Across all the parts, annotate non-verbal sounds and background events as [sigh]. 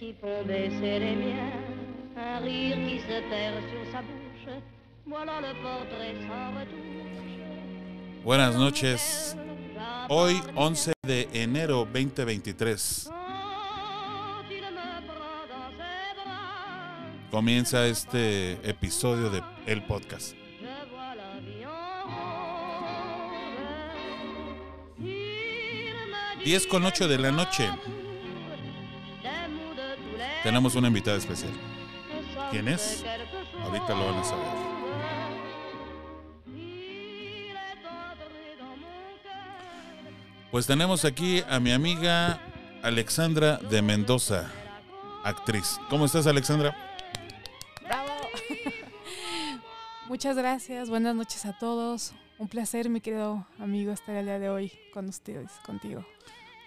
Des yeux qui font baisser les miens, un rire qui se perd sur sa bouche. Voilà le portrait sans retouche. Buenas noches. Hoy, 11 de enero 2023, Quand il me prend dans ses bras, comienza este episodio de El Podcast. 10 con 8 de la noche. Tenemos una invitada especial. ¿Quién es? Ahorita lo van a saber. Pues tenemos aquí a mi amiga Alexandra de Mendoza, actriz. ¿Cómo estás, Alexandra? ¡Bravo! [laughs] Muchas gracias, buenas noches a todos. Un placer, mi querido amigo, estar el día de hoy con ustedes, contigo.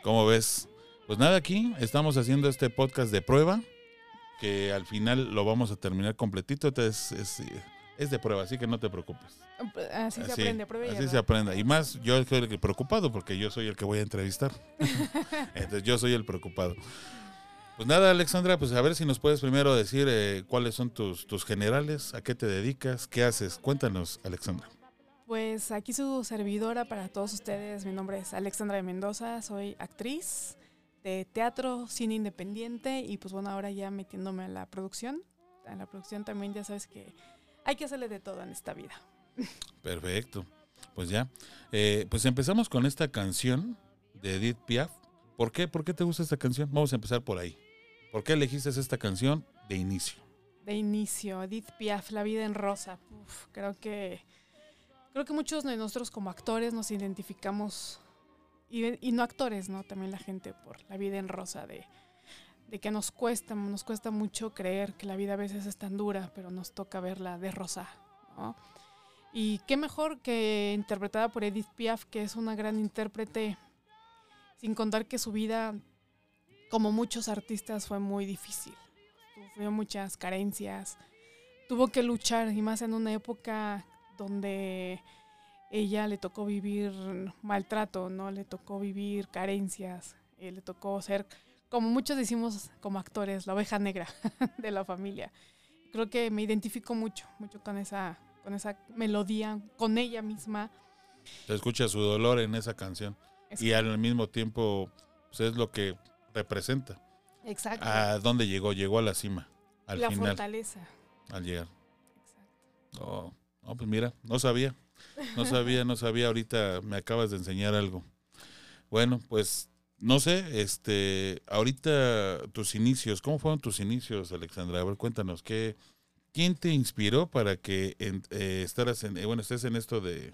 ¿Cómo ves? Pues nada, aquí estamos haciendo este podcast de prueba, que al final lo vamos a terminar completito. Es, es, es de prueba, así que no te preocupes. Así se aprende, prueba Así se aprende. Y más, yo soy el preocupado porque yo soy el que voy a entrevistar. [laughs] Entonces yo soy el preocupado. Pues nada, Alexandra, pues a ver si nos puedes primero decir eh, cuáles son tus, tus generales, a qué te dedicas, qué haces. Cuéntanos, Alexandra. Pues aquí su servidora para todos ustedes. Mi nombre es Alexandra de Mendoza, soy actriz teatro, cine independiente y pues bueno, ahora ya metiéndome en la producción. En la producción también ya sabes que hay que hacerle de todo en esta vida. Perfecto. Pues ya. Eh, pues empezamos con esta canción de Edith Piaf. ¿Por qué? ¿Por qué te gusta esta canción? Vamos a empezar por ahí. ¿Por qué elegiste esta canción de inicio? de inicio, Edith Piaf, La vida en rosa. Uf, creo que creo que muchos de nosotros como actores nos identificamos y, y no actores, ¿no? También la gente por La vida en rosa de de que nos cuesta, nos cuesta mucho creer que la vida a veces es tan dura, pero nos toca verla de rosa, ¿no? Y qué mejor que interpretada por Edith Piaf, que es una gran intérprete, sin contar que su vida, como muchos artistas, fue muy difícil sufrió muchas carencias, tuvo que luchar y más en una época donde ella le tocó vivir maltrato, ¿no? Le tocó vivir carencias, eh, le tocó ser, como muchos decimos como actores, la oveja negra [laughs] de la familia. Creo que me identifico mucho, mucho con esa, con esa melodía, con ella misma. Se escucha su dolor en esa canción. Es- Y al mismo tiempo, pues es lo que representa. Exacto. ¿A dónde llegó? Llegó a la cima. Al la final, fortaleza. al llegar. Exacto. Oh, no, pues mira, no sabía. No sabía, no sabía. Ahorita me acabas de enseñar algo. Bueno, pues no sé, este, ahorita tus inicios, ¿cómo fueron tus inicios, Alexandra? A ver, cuéntanos, ¿qué, ¿quién te inspiró para que en- eh, estaras en, eh, bueno, estés en esto de,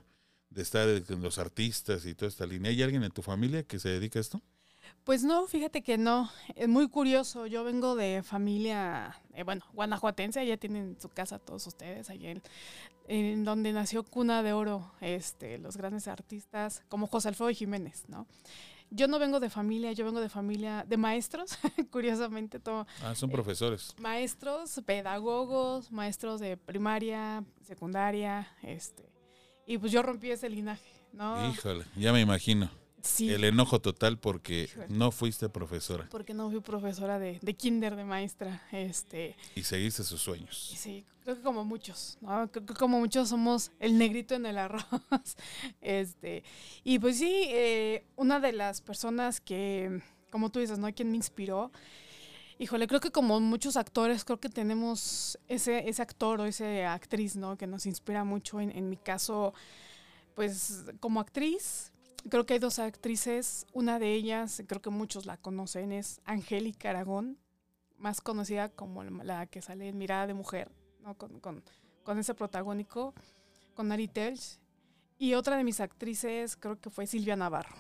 de estar con los artistas y toda esta línea? ¿Hay alguien en tu familia que se dedica a esto? Pues no, fíjate que no. Es muy curioso. Yo vengo de familia, eh, bueno, guanajuatense, allá tienen su casa todos ustedes, allá en, en donde nació Cuna de Oro, este, los grandes artistas, como José Alfredo Jiménez, ¿no? Yo no vengo de familia, yo vengo de familia de maestros, [laughs] curiosamente, todo, Ah, son Eh, profesores. maestros, pedagogos, maestros de primaria, secundaria, este, y pues yo rompí ese linaje, ¿no? Híjole, ya me imagino. Sí. El enojo total porque no fuiste profesora porque no fui profesora de, de kinder, de maestra, este, y seguiste sus sueños. sí, creo que como muchos, ¿no? Creo que como muchos somos el negrito en el arroz, [laughs] este, y pues sí, eh, una de las personas que, como tú dices, ¿no? Quien me inspiró, híjole, creo que como muchos actores, creo que tenemos ese, ese actor o esa actriz, ¿no? Que nos inspira mucho, en, en mi caso, pues como actriz, creo que hay dos actrices, una de ellas, creo que muchos la conocen, es Angélica Aragón, más conocida como la que sale en Mirada de Mujer, ¿no? con, con- con ese protagónico, con Ari Telch. Y otra de mis actrices creo que fue Silvia Navarro.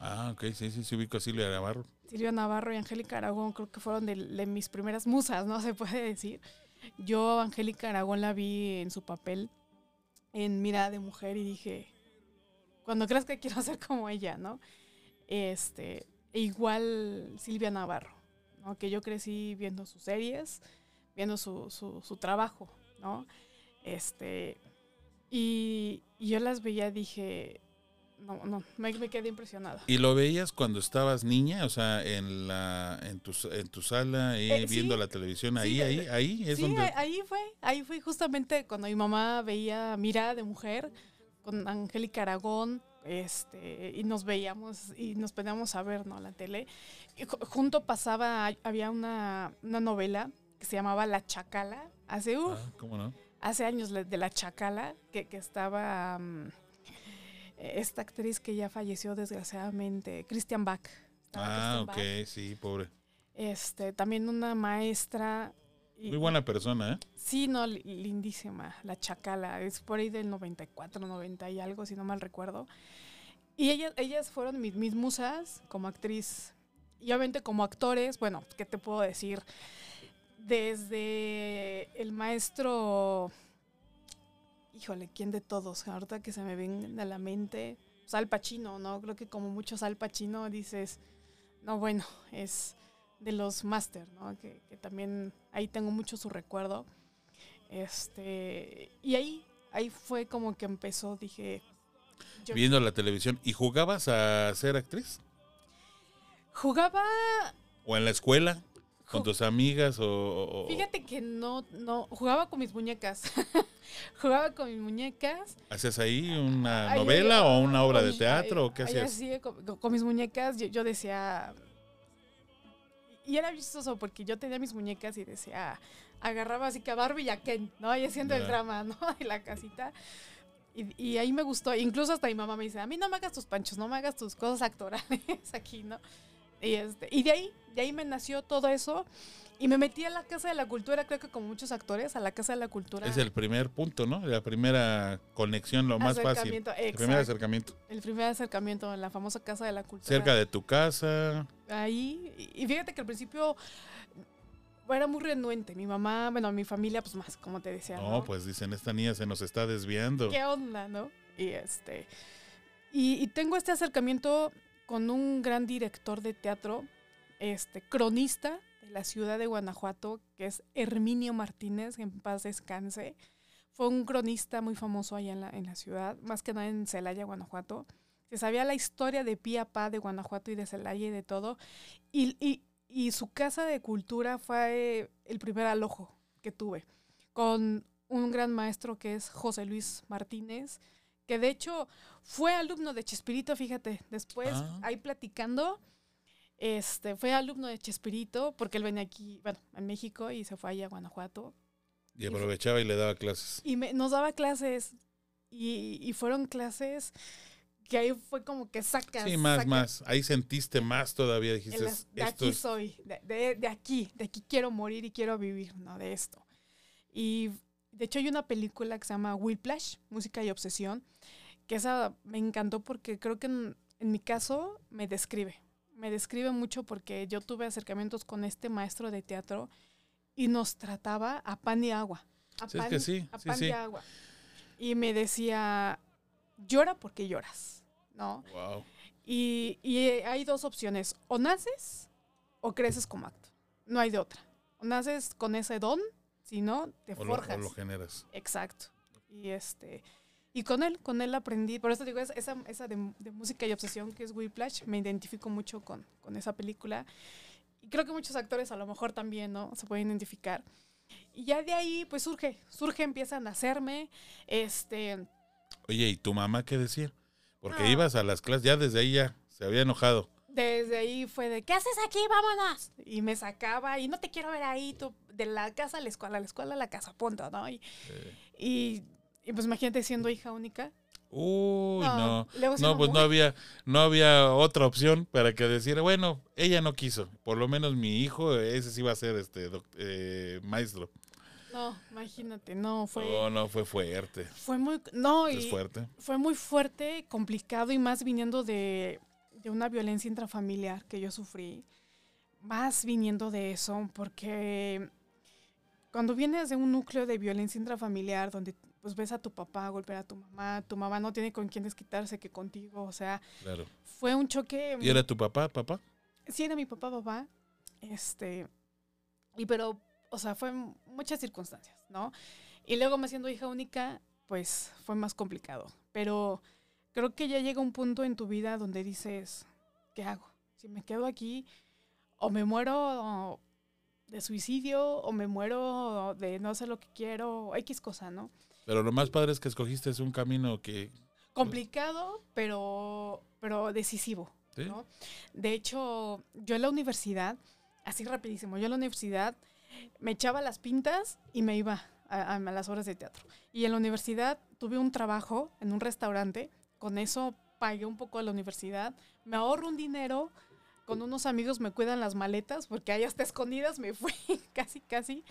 Ah, ok, sí, sí, ubico a Silvia Navarro. Silvia Navarro y Angélica Aragón creo que fueron de, de mis primeras musas, ¿no? [laughs] Se puede decir. Yo, Angélica Aragón, la vi en su papel en Mirada de Mujer y dije, cuando creas que quiero [laughs] ser como ella, ¿no? Este, e igual Silvia Navarro, ¿no? Que yo crecí viendo sus series, viendo su, su, su trabajo, ¿no? Este, y, y yo las veía, dije, no, no, me, me quedé impresionada. ¿Y lo veías cuando estabas niña? O sea, en la en tu, en tu sala, ahí, Eh, viendo sí. la televisión, Sí, ahí, de- ahí, ahí es sí, donde... ahí- fue, ahí fue justamente cuando mi mamá veía Mirada de Mujer con Angélica Aragón, este, y nos veíamos y nos poníamos a ver, ¿no? La tele. Y ju- junto pasaba, había una, una novela que se llamaba La Chacala, hace, uf, Ah, ¿Cómo no? hace años de La Chacala, que, que estaba mm, esta actriz que ya falleció desgraciadamente, Christian Bach. Ah, Christian ok, Bach. sí, pobre. Este, también una maestra. Y- Muy buena persona, ¿eh? Sí, no, li- lindísima, la Chacala, es por ahí del 94, 90 y algo, si no mal recuerdo. Y ellas, ellas fueron mis, mis musas como actriz. Y obviamente como actores, bueno, ¿qué te puedo decir? Desde el maestro, híjole, ¿quién de todos? Ahorita que se me ven a la mente, pues Al Pacino, ¿no? Creo que como muchos Al Pacino dices, no, bueno, es de los máster, ¿no? Que, que también ahí tengo mucho su recuerdo. Este, y ahí, ahí fue como que empezó, dije, yo Viendo la televisión. ¿Y jugabas a ser actriz? jugaba, ¿O en la escuela? ¿Con tus amigas? O, fíjate que no, no, jugaba con mis muñecas, [laughs] jugaba con mis muñecas. ¿Hacías ahí una Ahí- novela o una obra de teatro? ahí- ¿O qué ahí hacías? así, con- con mis muñecas, yo, yo decía. Y era vistoso porque yo tenía mis muñecas y decía. Agarraba así que a Barbie y a Ken, ¿no? Y haciendo el drama, ¿no? [laughs] De la casita. Y, y ahí me gustó. Incluso hasta mi mamá me dice: A mí no me hagas tus panchos, no me hagas tus cosas actorales [laughs] aquí, ¿no? Y, este, y de ahí, de ahí me nació todo eso. Y me metí a la Casa de la Cultura, creo que como muchos actores, a la Casa de la Cultura. Es el primer punto, ¿no? La primera conexión, lo más fácil. acercamiento, El primer exacto. acercamiento. El primer acercamiento en la famosa Casa de la Cultura. Cerca de tu casa. ahí. Y fíjate que al principio era muy renuente. Mi mamá, bueno, mi familia, pues más, como te decía. No, ¿no? pues dicen, esta niña se nos está desviando. ¿Qué onda, no? Y este. Y, y tengo este acercamiento con un gran director de teatro, este, cronista la ciudad de Guanajuato, que es Herminio Martínez, que en paz descanse. Fue un cronista muy famoso allá en la, en la ciudad, más que nada en Celaya, Guanajuato. Se sabía la historia de pie a pa de Guanajuato y de Celaya y de todo. Y, y- y su casa de cultura fue el primer alojo que tuve, con un gran maestro que es José Luis Martínez, que de hecho fue alumno de Chespirito, fíjate, después Ah. ahí platicando, este, fue alumno de Chespirito, porque él venía aquí, bueno, en México y se fue allá a Guanajuato, Y aprovechaba y le daba clases. y me- nos daba clases, y, y fueron clases que ahí fue como que sacas. Sí, más, sacas más. Ahí sentiste más todavía. Dijiste, as- de esto aquí es... soy, de, de- de aquí, de aquí quiero morir y quiero vivir, ¿no? De esto. Y de hecho hay una película que se llama Whiplash, Música y Obsesión, que esa me encantó porque creo que en, en mi caso me describe. Me describe mucho porque yo tuve acercamientos con este maestro de teatro y nos trataba a pan y agua. A Sí, es pan, que sí, a sí, pan y agua. Y me decía, llora porque lloras, ¿no? Wow. Y, y hay dos opciones, o naces o creces como acto. No hay de otra. O naces con ese don, si no, te O lo, forjas. o lo generas. Exacto. Y este y con él, con él aprendí. Por eso digo, es- esa, esa de, de música y obsesión que es Whiplash, me identifico mucho con, con esa película. Y creo que muchos actores a lo mejor también, ¿no? Se pueden identificar. Y ya de ahí, pues surge, surge, empiezan a hacerme, este, Oye, ¿y tu mamá qué decía? Porque Ah. ibas a las clases, ya desde ahí ya se había enojado. Desde ahí fue de, ¿qué haces aquí? Vámonos. Y me sacaba y no te quiero ver ahí, tú, de la casa a la escuela, la escuela a la casa, punto, ¿no? Y, Eh, y, y, pues imagínate siendo hija única. Uy, no. No, pues no había, no había otra opción para que decir, bueno, ella no quiso. Por lo menos mi hijo, ese sí va a ser este eh, maestro. No, imagínate, no, fue, No, no, fue fuerte. fue muy, no, Es y fuerte. fue muy fuerte, complicado y más viniendo de, de una violencia intrafamiliar que yo sufrí. Más viniendo de eso, porque cuando vienes de un núcleo de violencia intrafamiliar donde pues ves a tu papá golpear a tu mamá, tu mamá no tiene con quién desquitarse que contigo, o sea, Claro. fue un choque. ¿Y era tu papá, papá? Sí, era mi papá, papá. Este. Y pero, o sea, fue muchas circunstancias, ¿no? Y luego me siendo hija única, pues fue más complicado. Pero creo que ya llega un punto en tu vida donde dices, ¿qué hago? Si me quedo aquí, o me muero de suicidio, o me muero de no sé lo que quiero, X cosa, ¿no? Pero lo más padre es que escogiste es un camino que... Complicado, pero, pero decisivo. ¿sí? ¿no? De hecho, yo en la universidad, así rapidísimo, yo en la universidad me echaba las pintas y me iba a, a las horas de teatro. Y en la universidad tuve un trabajo en un restaurante, con eso pagué un poco de la universidad, me ahorro un dinero, con unos amigos me cuidan las maletas, porque ahí hasta escondidas me fui, [laughs] casi, casi,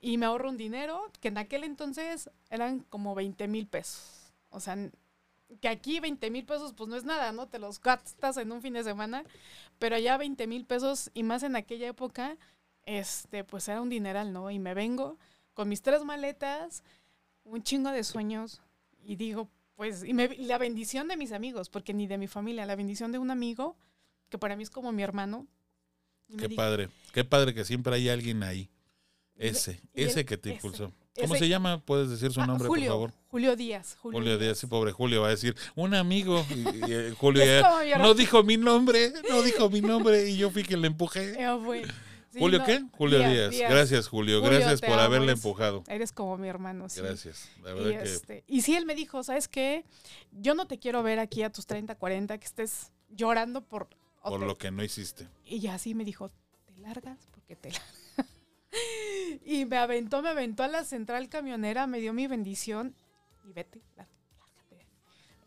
y me ahorro un dinero, que en aquel entonces eran como 20 mil pesos. O sea, que aquí 20 mil pesos pues no es nada, ¿no? Te los gastas en un fin de semana, pero allá 20 mil pesos y más en aquella época, este, pues era un dineral, ¿no? Y me vengo con mis tres maletas, un chingo de sueños y digo, pues, y me- la bendición de mis amigos, porque ni de mi familia, la bendición de un amigo, que para mí es como mi hermano. Qué padre, qué padre que siempre hay alguien ahí. Y Ese, y ese que te ese, impulsó. ¿Cómo ese- se llama? ¿Puedes decir su Ah, nombre, Julio, por favor? Julio Díaz. Julio, Julio Díaz, sí, pobre Julio va a decir, un amigo. Y, y, eh, [laughs] Julio mi no dijo mi nombre, no dijo mi nombre y yo fui quien le empujé. [laughs] Sí, ¿Julio no, qué? Julio Díaz. Gracias, Julio. Julio, Gracias por amo, haberle eres- empujado. Eres como mi hermano, sí. Gracias. La Y, verdad que este, y sí, él me dijo, ¿sabes qué? Yo no te quiero ver aquí a tus 30, 40, que estés llorando por... por te- lo que no hiciste. Y así me dijo, ¿te largas? Porque te largas. [laughs] y me aventó, me aventó a la central camionera, me dio mi bendición y vete, lá- lárgate.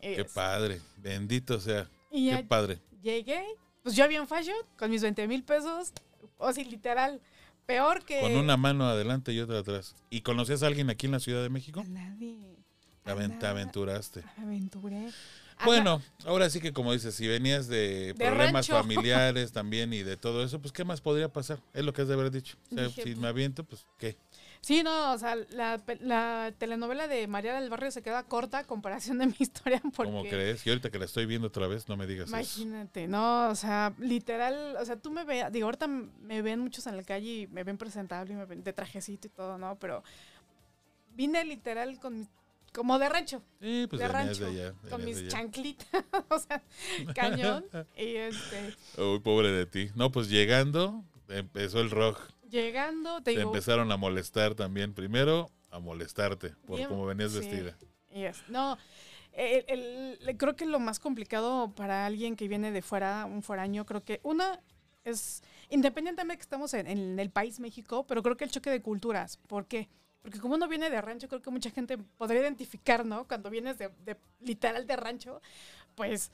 Qué padre. Bendito sea. y Qué padre. llegué, pues yo bien fashion, con mis 20 mil pesos, o sí, literal, peor que... Con una mano adelante y otra atrás. ¿Y conocías a alguien aquí en la Ciudad de México? A nadie. Te a nada, aventuraste. Aventuré. Bueno, ahora sí que como dices, si venías de, De problemas rancho. familiares [laughs] también y de todo eso, pues ¿qué más podría pasar? Es lo que has de haber dicho. O sea, Dije, si pues, me aviento, pues ¿qué? Sí, no, o sea, la, telenovela de María del Barrio se queda corta a comparación de mi [laughs] historia porque... ¿Cómo crees? Y ahorita que la estoy viendo otra vez, no me digas eso. Imagínate, no, o sea, literal, o sea, tú me ves, digo, ahorita me ven muchos en la calle y me ven presentable y me ven de trajecito y todo, ¿no? Pero vine literal con mis- como de rancho, Sí, pues de rancho, de allá. con mis chanclitas, [laughs] o sea, cañón. [laughs] y este, Uy, pobre de ti. No, pues llegando, empezó el rock. llegando, te Te digo, empezaron a molestar también. Primero, a molestarte por Bien, cómo venías sí. vestida. Yes. No, el- el- el- creo que lo más complicado para alguien que viene de fuera, un foraño, creo que una es, independientemente que estamos en, en el país México, pero creo que el choque de culturas. ¿Por qué? Porque como uno viene de rancho, creo que mucha gente podría identificar, ¿no? Cuando vienes de, de literal de rancho, pues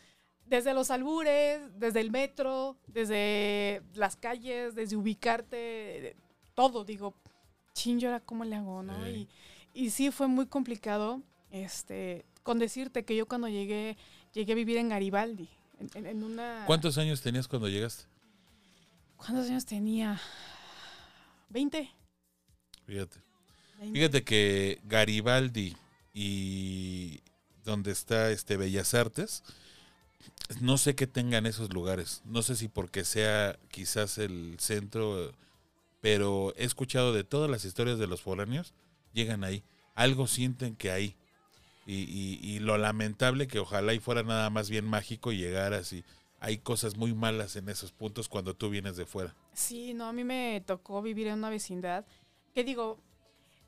desde los albures, desde el metro, desde las calles, desde ubicarte, de- todo, digo, chin, yo ahora cómo le hago, ¿no? Sí. Y, y sí fue muy complicado, este, con decirte que yo cuando llegué, llegué a vivir en Garibaldi, en una... ¿Cuántos años tenías cuando llegaste? ¿Cuántos años tenía? ¿20? Fíjate. 20. Fíjate que Garibaldi y donde está este Bellas Artes, no sé qué tengan esos lugares. No sé si porque sea quizás el centro, pero he escuchado de todas las historias de los foráneos, llegan ahí. Algo sienten que hay. Y, y- y lo lamentable que ojalá y fuera nada más bien mágico y llegaras y hay cosas muy malas en esos puntos cuando tú vienes de fuera. Sí, no, a mí me tocó vivir en una vecindad que digo,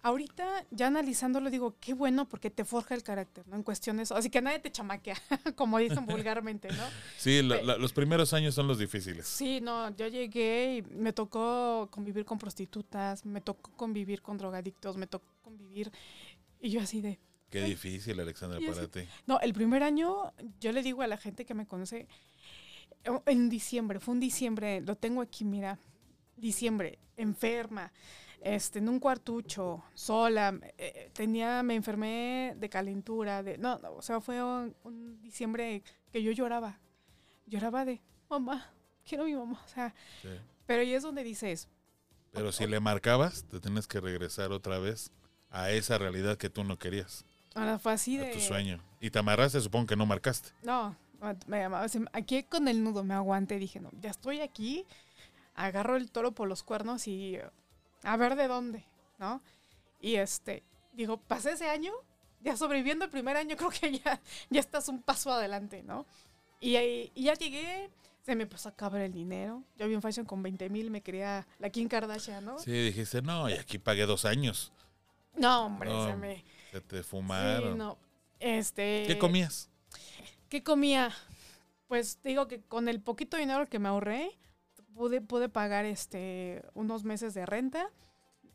ahorita ya analizándolo digo, qué bueno porque te forja el carácter, ¿no? En cuestiones, así que nadie te chamaquea, [laughs] como dicen vulgarmente, ¿no? Sí, la- los primeros años son los difíciles. Sí, no, yo llegué y me tocó convivir con prostitutas, me tocó convivir con drogadictos, me tocó convivir y yo así de, Qué Ay. difícil, Alexandra, para ti. No, el primer año, yo le digo a la gente que me conoce, o- en diciembre, fue un diciembre, lo tengo aquí, mira, diciembre, enferma, este, en un cuartucho, sola, eh, tenía, me enfermé de calentura, de, no, no, o sea, fue un, un diciembre que yo lloraba, lloraba de, mamá, quiero a mi mamá, o sea, Sí. pero ahí es donde dices, Pero si le marcabas, te tienes que regresar otra vez a esa realidad que tú no querías, ahora fue así a de... tu sueño. Y te amarraste, supongo que no marcaste. No, me llamaba, aquí con el nudo me aguanté, dije, no, ya estoy aquí, agarro el toro por los cuernos y a ver de dónde, ¿no? Y este, digo, pasé ese año, ya sobreviviendo el primer año, [laughs] creo que ya, ya estás un paso adelante, ¿no? Y, y ya llegué, se me empezó a acabar el dinero. Yo vi un fashion con 20 mil, me quería la Kim Kardashian, ¿no? Sí, dijiste, no, y aquí pagué dos años. No, hombre, No, se me... Se te Sí, fumaron. no. Este... ¿Qué comías? ¿Qué comía? Pues digo que con el poquito dinero que me ahorré, pude, pude pagar este unos meses de renta.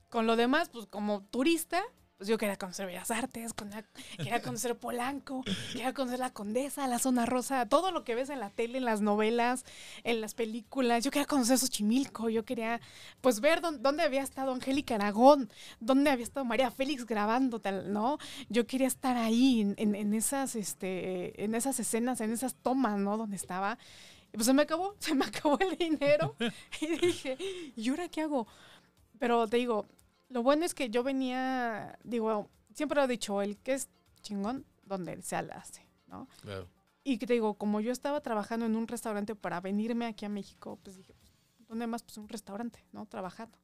Con lo demás, pues como turista, pues yo quería conocer Bellas Artes, quería, conocer Polanco, quería conocer la Condesa, la Zona Rosa, todo lo que ves en la tele, en las novelas, en las películas. Yo quería conocer Xochimilco, yo quería pues ver dónde, dónde había estado Angélica Aragón, dónde había estado María Félix grabando, tal, ¿no? Yo quería estar ahí en, en- en esas, este, en esas escenas, en esas tomas, ¿no? Donde estaba. Pues se me acabó, [laughs] se me acabó el dinero. y dije, ¿y ahora qué hago? Pero te digo, lo bueno es que yo venía, digo, siempre lo he dicho, el que es chingón, donde se la hace, ¿no? Claro. Y que te digo, como yo estaba trabajando en un restaurante para venirme aquí a México, pues dije, pues, ¿dónde más? Pues un restaurante, ¿no? Trabajando.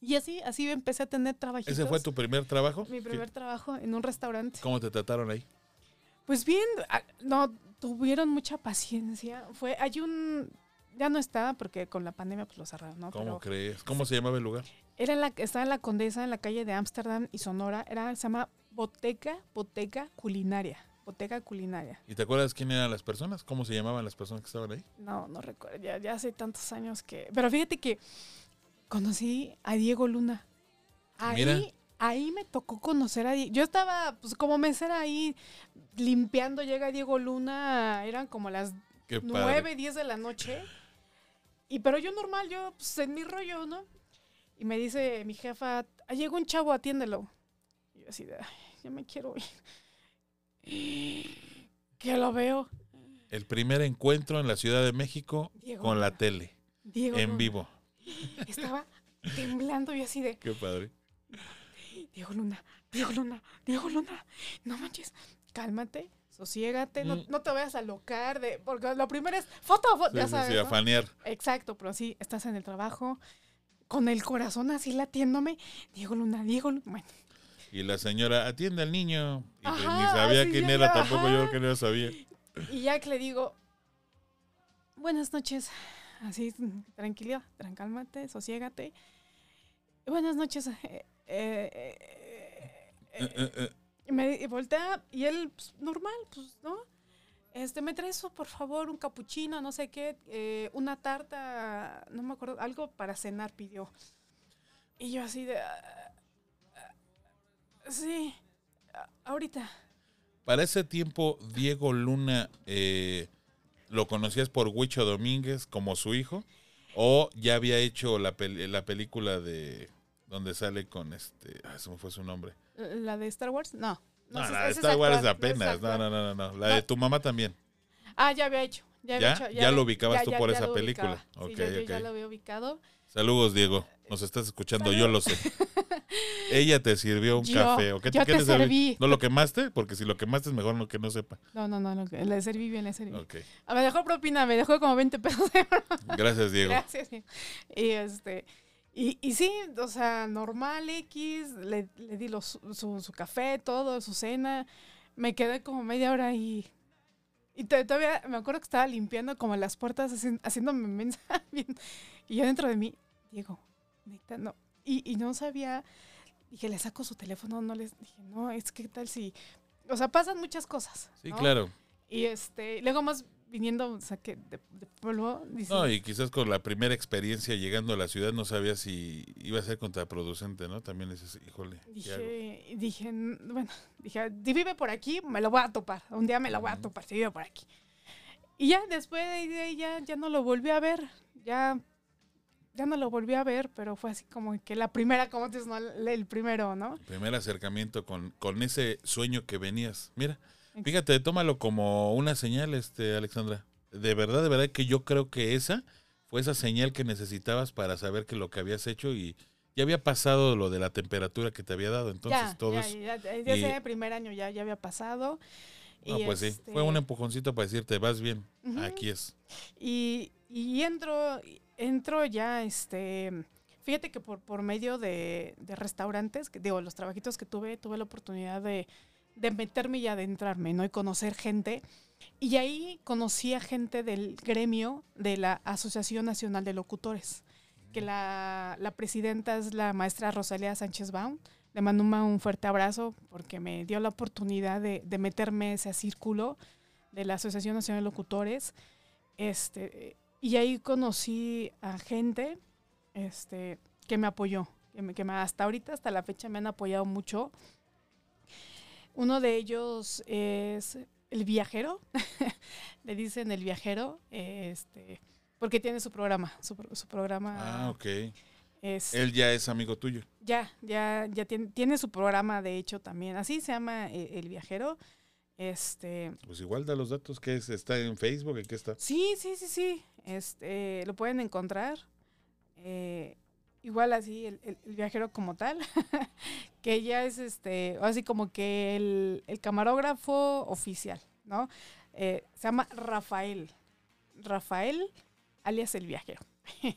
Y así, así empecé a tener trabajitos. ¿Ese fue tu primer trabajo? Mi primer trabajo en un restaurante. ¿Cómo te trataron ahí? Pues bien, ah, no, tuvieron mucha paciencia. Fue, hay un, ya no está porque con la pandemia pues lo cerraron, ¿no? ¿Cómo Pero crees? ¿Cómo se llamaba el lugar? era en la, estaba en la Condesa, en la calle de Ámsterdam y Sonora. Era, se llama Boteca, Boteca Culinaria. Boteca Culinaria. ¿Y te acuerdas quién eran las personas? ¿Cómo se llamaban las personas que estaban ahí? No, no recuerdo, ya, ya hace tantos años que... Pero fíjate que conocí a Diego Luna. Ahí, Mira. Ahí me tocó conocer a Diego. Yo estaba, pues como mesera ahí limpiando, llega Diego Luna, eran como las. 9, 10 de la noche. Y pero yo normal, yo pues, en mi rollo, ¿no? Y me dice mi jefa, "Ah, llegó un chavo, atiéndelo. Y yo así de, "Ay, ya me quiero ir. [gasps] Que lo veo. El primer encuentro en la Ciudad de México Diego con la tele, Diego en Luna. vivo. Estaba temblando y así de, [laughs] Qué padre. Diego Luna, Diego Luna, Diego Luna, no manches, cálmate, sosiégate, no, Mm. no te vayas a locar, de, porque lo primero es foto, foto, Sí, ya sí, sabes. sí, ¿no? afanear. Exacto, pero sí, estás en el trabajo, con el corazón así latiéndome, Diego Luna, Diego Luna, bueno, Y la señora, atiende al niño. Y pues Ajá, ni sabía sí, quién era tampoco, yo que no lo sabía. y ya que le digo, buenas noches, así, tranquilidad, tran- cálmate, sosiégate, buenas noches, eh, eh, eh, Eh, eh, eh. Me voltea y él, pues, normal, pues, ¿no? Este, me trae eso, por favor, un capuchino, no sé qué, eh, una tarta, no me acuerdo, algo para cenar pidió. Y yo así de... "Ah, sí, ah, ahorita. Para ese tiempo, Diego Luna, ¿lo conocías por Huicho Domínguez como su hijo? ¿O ya había hecho la, pel- la película de donde sale con este... Ah, se me fue su nombre. ¿La de Star Wars? No. No, no, ese es Star Wars actual, apenas. es No, no, no, no, no. La No. de tu mamá también. Ah, ya había hecho. Ya, había ¿Ya? hecho, Ya lo ubicabas tú por esa película. Sí, Ok, yo- yo ok. ya lo había ubicado. Saludos, Diego. Nos estás escuchando, yo lo sé. [laughs] Ella te sirvió un Yo- café. ¿o qué, yo qué te te serví? ¿No lo quemaste? Porque si lo quemaste es mejor no que no sepa. No, no, no, que- le serví bien, le serví. Ok. Ah, Me dejó propina, me dejó como 20 pesos de Gracias, Diego. Gracias. Diego. Y este. Y, y sí, o sea, normal X, le, le di los, su, su café, todo, su cena. Me quedé como media hora ahí. Y to- todavía me acuerdo que estaba limpiando como las puertas, haci- haciéndome mensa. [laughs] bien. Y yo dentro de mí, Diego, neta, no. Y, y no sabía, dije, le saco su teléfono, no les dije, no, es que tal si. O sea, pasan muchas cosas. Sí, ¿no? claro. Y este, luego más viniendo, o sea, que de, de pueblo, dice, No, y quizás con la primera experiencia llegando a la ciudad no sabía si iba a ser contraproducente, ¿no? También dices, híjole. Dije, dije, "N- bueno, dije, si vive por aquí, me lo voy a topar. Un día me lo voy a topar, si vive por aquí. Y ya después de ahí ya, ya no lo volví a ver. Ya, ya no lo volví a ver, pero fue así como que la primera, como dices, no, el el primero, ¿no? Primer acercamiento con, con ese sueño que venías. Mira, Fíjate, tómalo como una señal, este, Alexandra. De verdad, de verdad que yo creo que esa fue esa señal que necesitabas para saber que lo que habías hecho y ya había pasado lo de la temperatura que te había dado. Entonces, ya, todo ya, es- primer año ya, ya había pasado. No, Y pues sí, este, fue un empujoncito para decirte, vas bien, aquí es. Y, y entro, entro ya, este, fíjate que por, por medio de, de restaurantes, que digo, los trabajitos que tuve, tuve la oportunidad de, de meterme y adentrarme, ¿no? Y conocer gente. Y ahí conocí a gente del gremio de la Asociación Nacional de Locutores, que la, la presidenta es la maestra Rosalía Sánchez Baum. Le mando un, fuerte abrazo porque me dio la oportunidad de, de meterme ese círculo de la Asociación Nacional de Locutores. Este, y ahí conocí a gente este, que me apoyó, que, me, que me- hasta ahorita, hasta la fecha, me han apoyado mucho. Uno de ellos es el viajero, [laughs] le dicen el viajero, este, porque tiene su programa, su, su programa Ah, ok. es... Él ya es amigo tuyo. Ya, ya, ya tiene, tiene su programa, de hecho, también. Así se llama eh, El Viajero. Este, Pues igual da los datos que es, está en Facebook, ¿en qué está? sí, sí, sí, sí. Este, lo pueden encontrar. Eh, igual así, el, el- el viajero como tal, [laughs] que ya es este, así como que el, el camarógrafo oficial, ¿no? Eh, se llama Rafael. Rafael, alias el viajero. [laughs]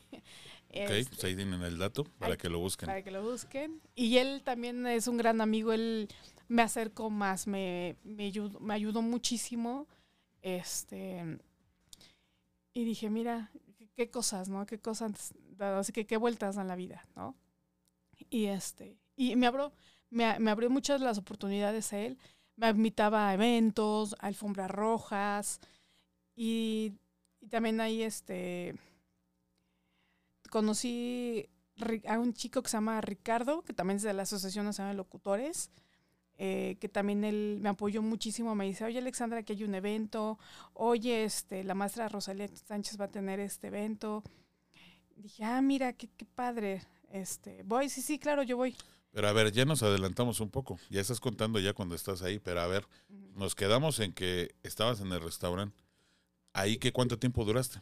Ok, Este, pues ahí tienen el dato para que lo busquen. para que lo busquen. Y él también es un gran amigo, él me acercó más, me, me, ayudó, me ayudó muchísimo. Este, y dije, mira, qué, qué cosas, ¿no? Qué cosas, así que qué vueltas dan la vida, ¿no? Y este, y me abrió, me, me abrió muchas las oportunidades a él. Me invitaba a eventos, a alfombras rojas. Y, y también ahí este conocí a un chico que se llama Ricardo, que también es de la Asociación Nacional de Locutores, eh, que también él me apoyó muchísimo. Me dice, oye Alexandra, aquí hay un evento. Oye, este, la maestra Rosalía Sánchez va a tener este evento. Dije, ah, mira, qué, qué padre. Este, voy, sí, sí, claro, yo voy. Pero a ver, ya nos adelantamos un poco. Ya estás contando ya cuando estás ahí, pero a ver, nos quedamos en que estabas en el restaurante. ¿Ahí qué cuánto tiempo duraste?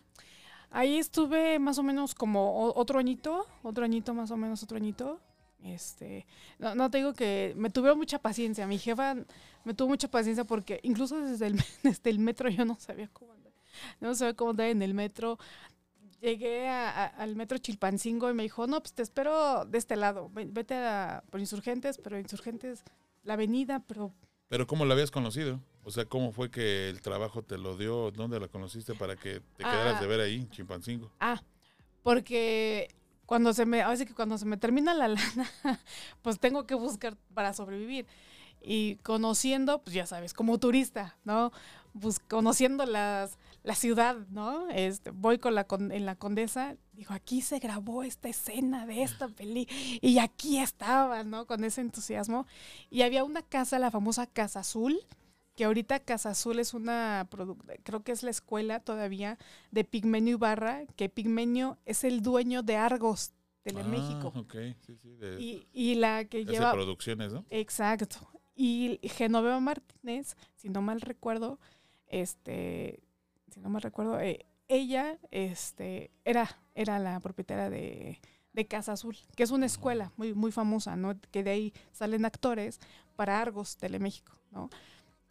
Ahí estuve más o menos como otro añito, otro añito más o menos, otro añito. Este, no, no te digo que me tuvo mucha paciencia. Mi jefa me tuvo mucha paciencia porque incluso desde el, [laughs] desde el metro yo no sabía cómo andar. No sabía cómo andar en el metro. Llegué a- a- al metro Chilpancingo y me dijo, no, pues te espero de este lado. Ve- Vete a, por Insurgentes, pero Insurgentes, la avenida, pero Pero ¿cómo la habías conocido? O sea, ¿cómo fue que el trabajo te lo dio? ¿Dónde la conociste para que te quedaras Ah. de ver ahí, en Chimpancingo? Ah, porque cuando se me, ahora sí que cuando se me termina la [laughs] lana, pues tengo que buscar para sobrevivir. Y conociendo, pues ya sabes, como turista, ¿no? Pues conociendo las, la ciudad, ¿no? Este, voy con la con- en la condesa, digo, aquí se grabó esta escena de esta peli y aquí estaba, ¿no? Con ese entusiasmo. Y había una casa, la famosa Casa Azul, que ahorita Casa Azul es una, creo que es la escuela todavía de Pigmenio Ibarra, que Pigmenio es el dueño de Argos, Teleméxico. Ah, ok, sí, sí. De, Y, y la que lleva... producciones, ¿no? Exacto. Y Genoveva Martínez, si no mal recuerdo, este, si no mal recuerdo, eh, ella este, era, era la propietaria de, de Casa Azul, que es una escuela muy, muy famosa, ¿no? Que de ahí salen actores para Argos, Teleméxico, ¿no?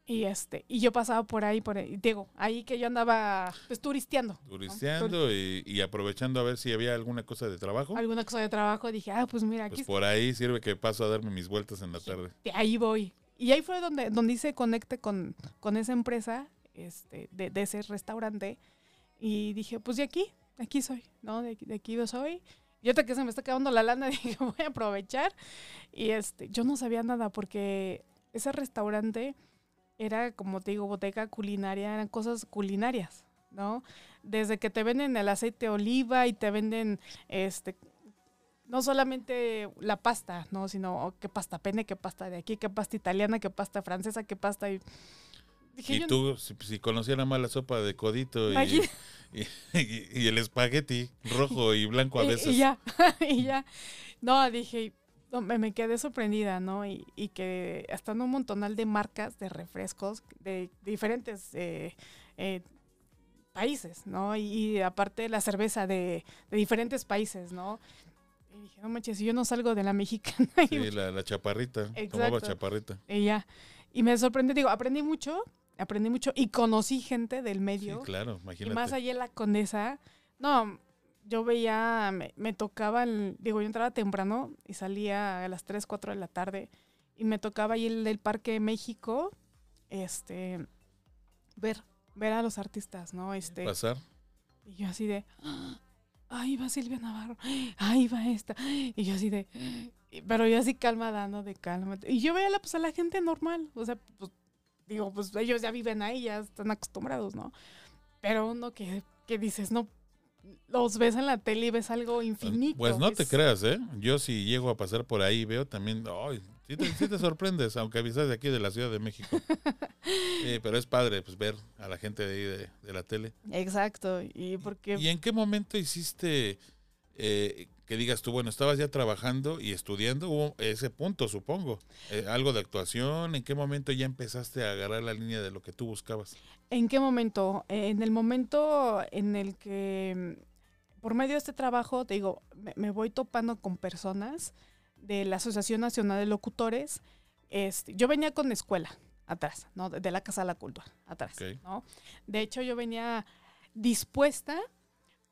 Y este, y yo pasaba por ahí, por ahí, digo, ahí que yo andaba pues turisteando. ¿no? Turisteando y, y aprovechando a ver si había alguna cosa de trabajo. Alguna cosa de trabajo, dije, ah, pues mira, aquí Pues por ahí sirve que paso a darme mis vueltas en la tarde. de ahí voy. Y ahí fue donde, donde hice conecte con, con esa empresa, este, de, ese restaurante. Y dije, pues de aquí, aquí soy, ¿no? De, de aquí yo soy. Y ahorita que se me está acabando la lana, [laughs] dije, voy a aprovechar. Y este, yo no sabía nada porque ese restaurante era, como te digo, boteca culinaria, eran cosas culinarias, ¿no? Desde que te venden el aceite de oliva y te venden, este, no solamente la pasta, ¿no? Sino oh, qué pasta pene, qué pasta de aquí, qué pasta italiana, qué pasta francesa, qué pasta... dije, Y tú, si, si conociera más la sopa de codito y, [laughs] y, y- y el espagueti rojo y blanco a veces. Y, ya, [laughs] y ya. No, dije, me, me quedé sorprendida, ¿no? Y, y que hasta en un montonal de marcas de refrescos de diferentes eh, eh, países, ¿no? Y, y aparte la cerveza de, de diferentes países, ¿no? Y dije, no manches, si yo no salgo de la mexicana. [laughs] Sí, la, la chaparrita. Tomaba Exacto. chaparrita. Y ya. Y me sorprendió, digo, aprendí mucho, aprendí mucho y conocí gente del Sí, medio. claro, y imagínate. más allá de la condesa, no, yo veía, me, me tocaba, el- digo, yo entraba temprano y salía a las 3, 4 de la tarde y me tocaba ir del Parque México, este, ver, ver a los artistas, ¿no? Este, Pasar. y yo así de, "Ah, ahí va Silvia Navarro, ahí va esta. Y yo así de, y- pero yo así calmada, ¿no? De calma. Y yo veía la, pues, a la gente normal, o sea, pues, digo, pues ellos ya viven ahí, ya están acostumbrados, ¿no? Pero uno que, que dices, no, los ves en la tele y ves algo infinito. Pues no te creas, ¿eh? Yo si llego a pasar por ahí veo también, ay, sí te, sí te sorprendes, aunque avisas de aquí de la Ciudad de México. Sí, [laughs] pero es padre pues ver a la gente de ahí de, de la tele. Exacto, y porque... ¿Y en qué momento hiciste eh, que digas tú, bueno, estabas ya trabajando y estudiando, hubo ese punto, supongo? Eh, algo de actuación, ¿en qué momento ya empezaste a agarrar la línea de lo que tú buscabas? ¿En qué momento? En el momento en el que, mm, por medio de este trabajo, te digo, me, me voy topando con personas de la Asociación Nacional de Locutores. Este, yo venía con escuela atrás, ¿no? De, de la Casa de la Cultura, atrás. ¿no? De hecho, yo venía dispuesta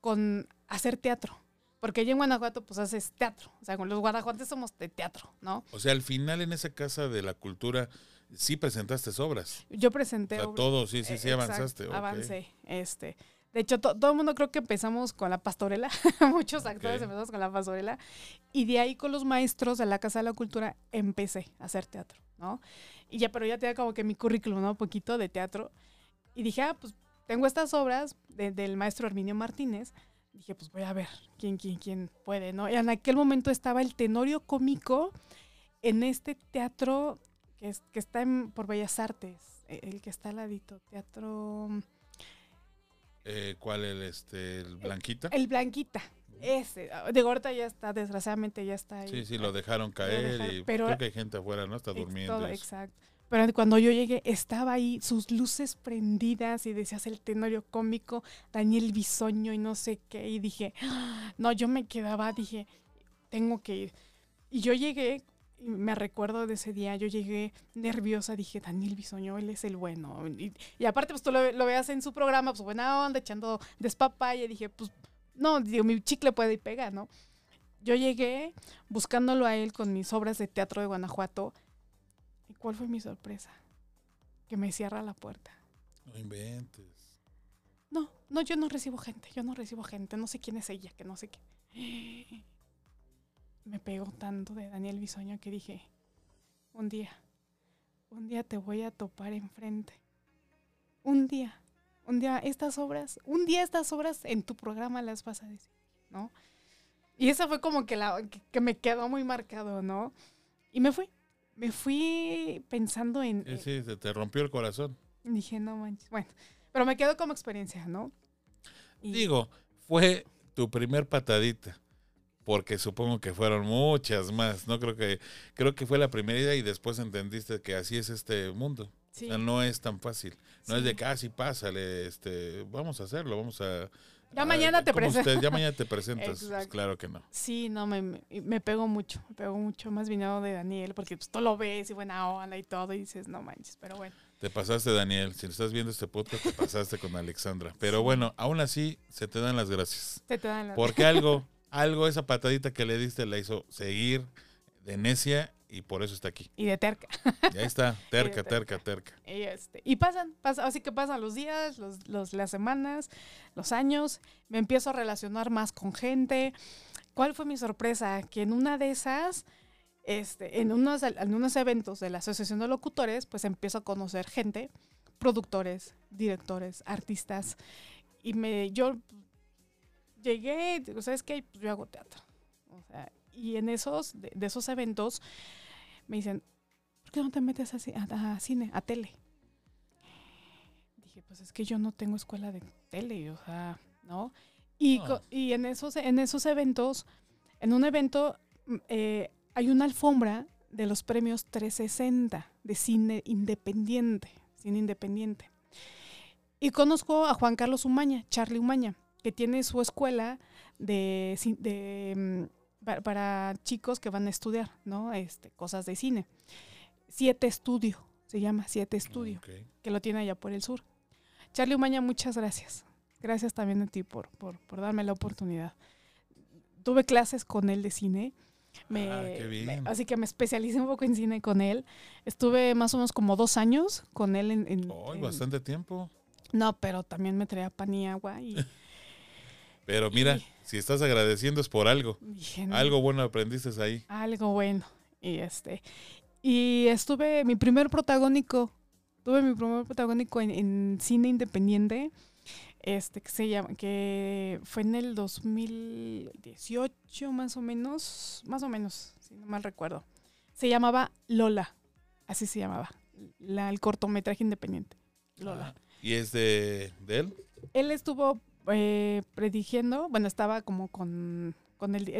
con hacer teatro. Porque allá en Guanajuato, pues haces teatro. O sea, con los guanajuatenses somos de teatro, ¿no? O sea, al final en esa casa de la cultura sí presentaste obras. Yo O presenté sea, obras- todo, sí, sí, sí, Eh, exacto, avanzaste. ok. Avancé. Este. De hecho, to- todo el mundo creo que empezamos con la pastorela. [laughs] Muchos actores Ok. empezamos con la pastorela. Y de ahí con los maestros de la Casa de la Cultura empecé a hacer teatro, ¿no? Y ya, pero ya tenía como que mi currículum, ¿no? Un poquito de teatro. Y dije, ah, pues tengo estas obras de- del maestro Herminio Martínez. Dije, pues voy a ver quién, quién, quién puede, ¿no? Y en aquel momento estaba el Tenorio Cómico en este teatro que, es- que está en- por Bellas Artes, e- el que está al ladito, teatro... Eh, ¿Cuál el, este, el Blanquita? El Blanquita, ese. De ahorita ya está, desgraciadamente ya está ahí. Sí, sí, lo dejaron caer dejaron, y pero- creo que hay gente afuera, ¿no? Está durmiendo. todo, exacto. Pero cuando yo llegué, estaba ahí, sus luces prendidas y decías el tenorio cómico, Daniel Bisoño y no sé qué. Y dije, "Ah", no, yo me quedaba, dije, tengo que ir. Y yo llegué, y me recuerdo de ese día, yo llegué nerviosa, dije, Daniel Bisoño, él es el bueno. Y, y aparte, pues tú lo, lo veas en su programa, pues buena onda, echando despapaya. Dije, pues, no, digo, mi chicle puede ir pega, ¿no? Yo llegué buscándolo a él con mis obras de teatro de Guanajuato. ¿Y cuál fue mi sorpresa? Que me cierra la puerta. No inventes. No, no, yo no recibo gente, yo no recibo gente, no sé quién es ella, que no sé qué. [gasps] Me pegó tanto de Daniel Bisoño que dije, un día, un día te voy a topar enfrente. Un día, un día estas obras, un día estas obras en tu programa las vas a decir, ¿no? Y esa fue como que, la, que, que me quedó muy marcado, ¿no? Y me fui, me fui pensando en... Sí, sí, se te rompió el corazón. Dije, no manches. Bueno, pero me quedó como experiencia, ¿no? Y- Digo, fue tu primer patadita. Porque supongo que fueron muchas más. No creo que, creo que fue la primera idea y después entendiste que así es este mundo. sí, O sea, no es tan fácil. No es sí. de que, ah, sí, pásale, este, vamos a hacerlo, vamos a... Ya mañana te presentas. ya mañana te presentas. Pues claro que no. Sí, no, me, me, pegó mucho, me pegó mucho más viniendo de Daniel, porque pues, tú lo ves y buena onda y todo, y dices, no manches, pero bueno. Te pasaste, Daniel. Si estás viendo este podcast, te pasaste con Alexandra. [laughs] Pero bueno, aún así, se te dan las gracias. Se te dan las... Porque algo, algo, esa patadita que le diste la hizo seguir de necia y por eso está aquí. Y de terca. Y ahí está, [laughs] terca, terca. terca, terca. Y, este, y pasan, pasan, así que pasan los días, los, los, las semanas, los años, me empiezo a relacionar más con gente. ¿Cuál fue mi sorpresa? Que en una de esas, este, en, unos, en unos eventos de la Asociación de Locutores, pues empiezo a conocer gente, productores, directores, artistas. Y me, yo llegué, digo, ¿sabes qué? Pues yo hago teatro. O sea, y en esos, de, de esos eventos, me dicen, ¿por qué no te metes a, a- a cine, a tele? Dije, pues es que yo no tengo escuela de tele, o sea, ¿no? Y, co- y en, esos, en esos eventos, en un evento, mm, eh, hay una alfombra de los premios 360 de cine independiente, cine independiente. Y conozco a Juan Carlos Umaña, Charlie Umaña, que tiene su escuela de, de, pa- para chicos que van a estudiar, ¿no? Este, cosas de cine. Siete Estudio, se llama Siete Estudio, que lo tiene allá por el sur. Charlie Umaña, muchas gracias. Gracias también a ti por, por, por darme la oportunidad. Tuve clases con él de cine Me- Ah, qué me- bien. así que me especialicé un poco en cine con él. Estuve más o menos como dos años con él en... en- Oh, en- bastante tiempo. No, pero también me traía pan y agua y [laughs] Pero mira, si estás agradeciendo es por algo. dije, "No, Algo bueno aprendiste ahí. algo bueno. Y este. Y estuve, mi primer protagónico, tuve mi primer protagónico en, en cine independiente, este, que se llama, que fue en el 2018 más o menos, más o menos, si no mal recuerdo. Se llamaba Lola, así se llamaba, la, el cortometraje independiente, Lola. Ah, ¿Y es de, de él? Él estuvo eh, predigiendo, bueno, estaba como con, con el, eh,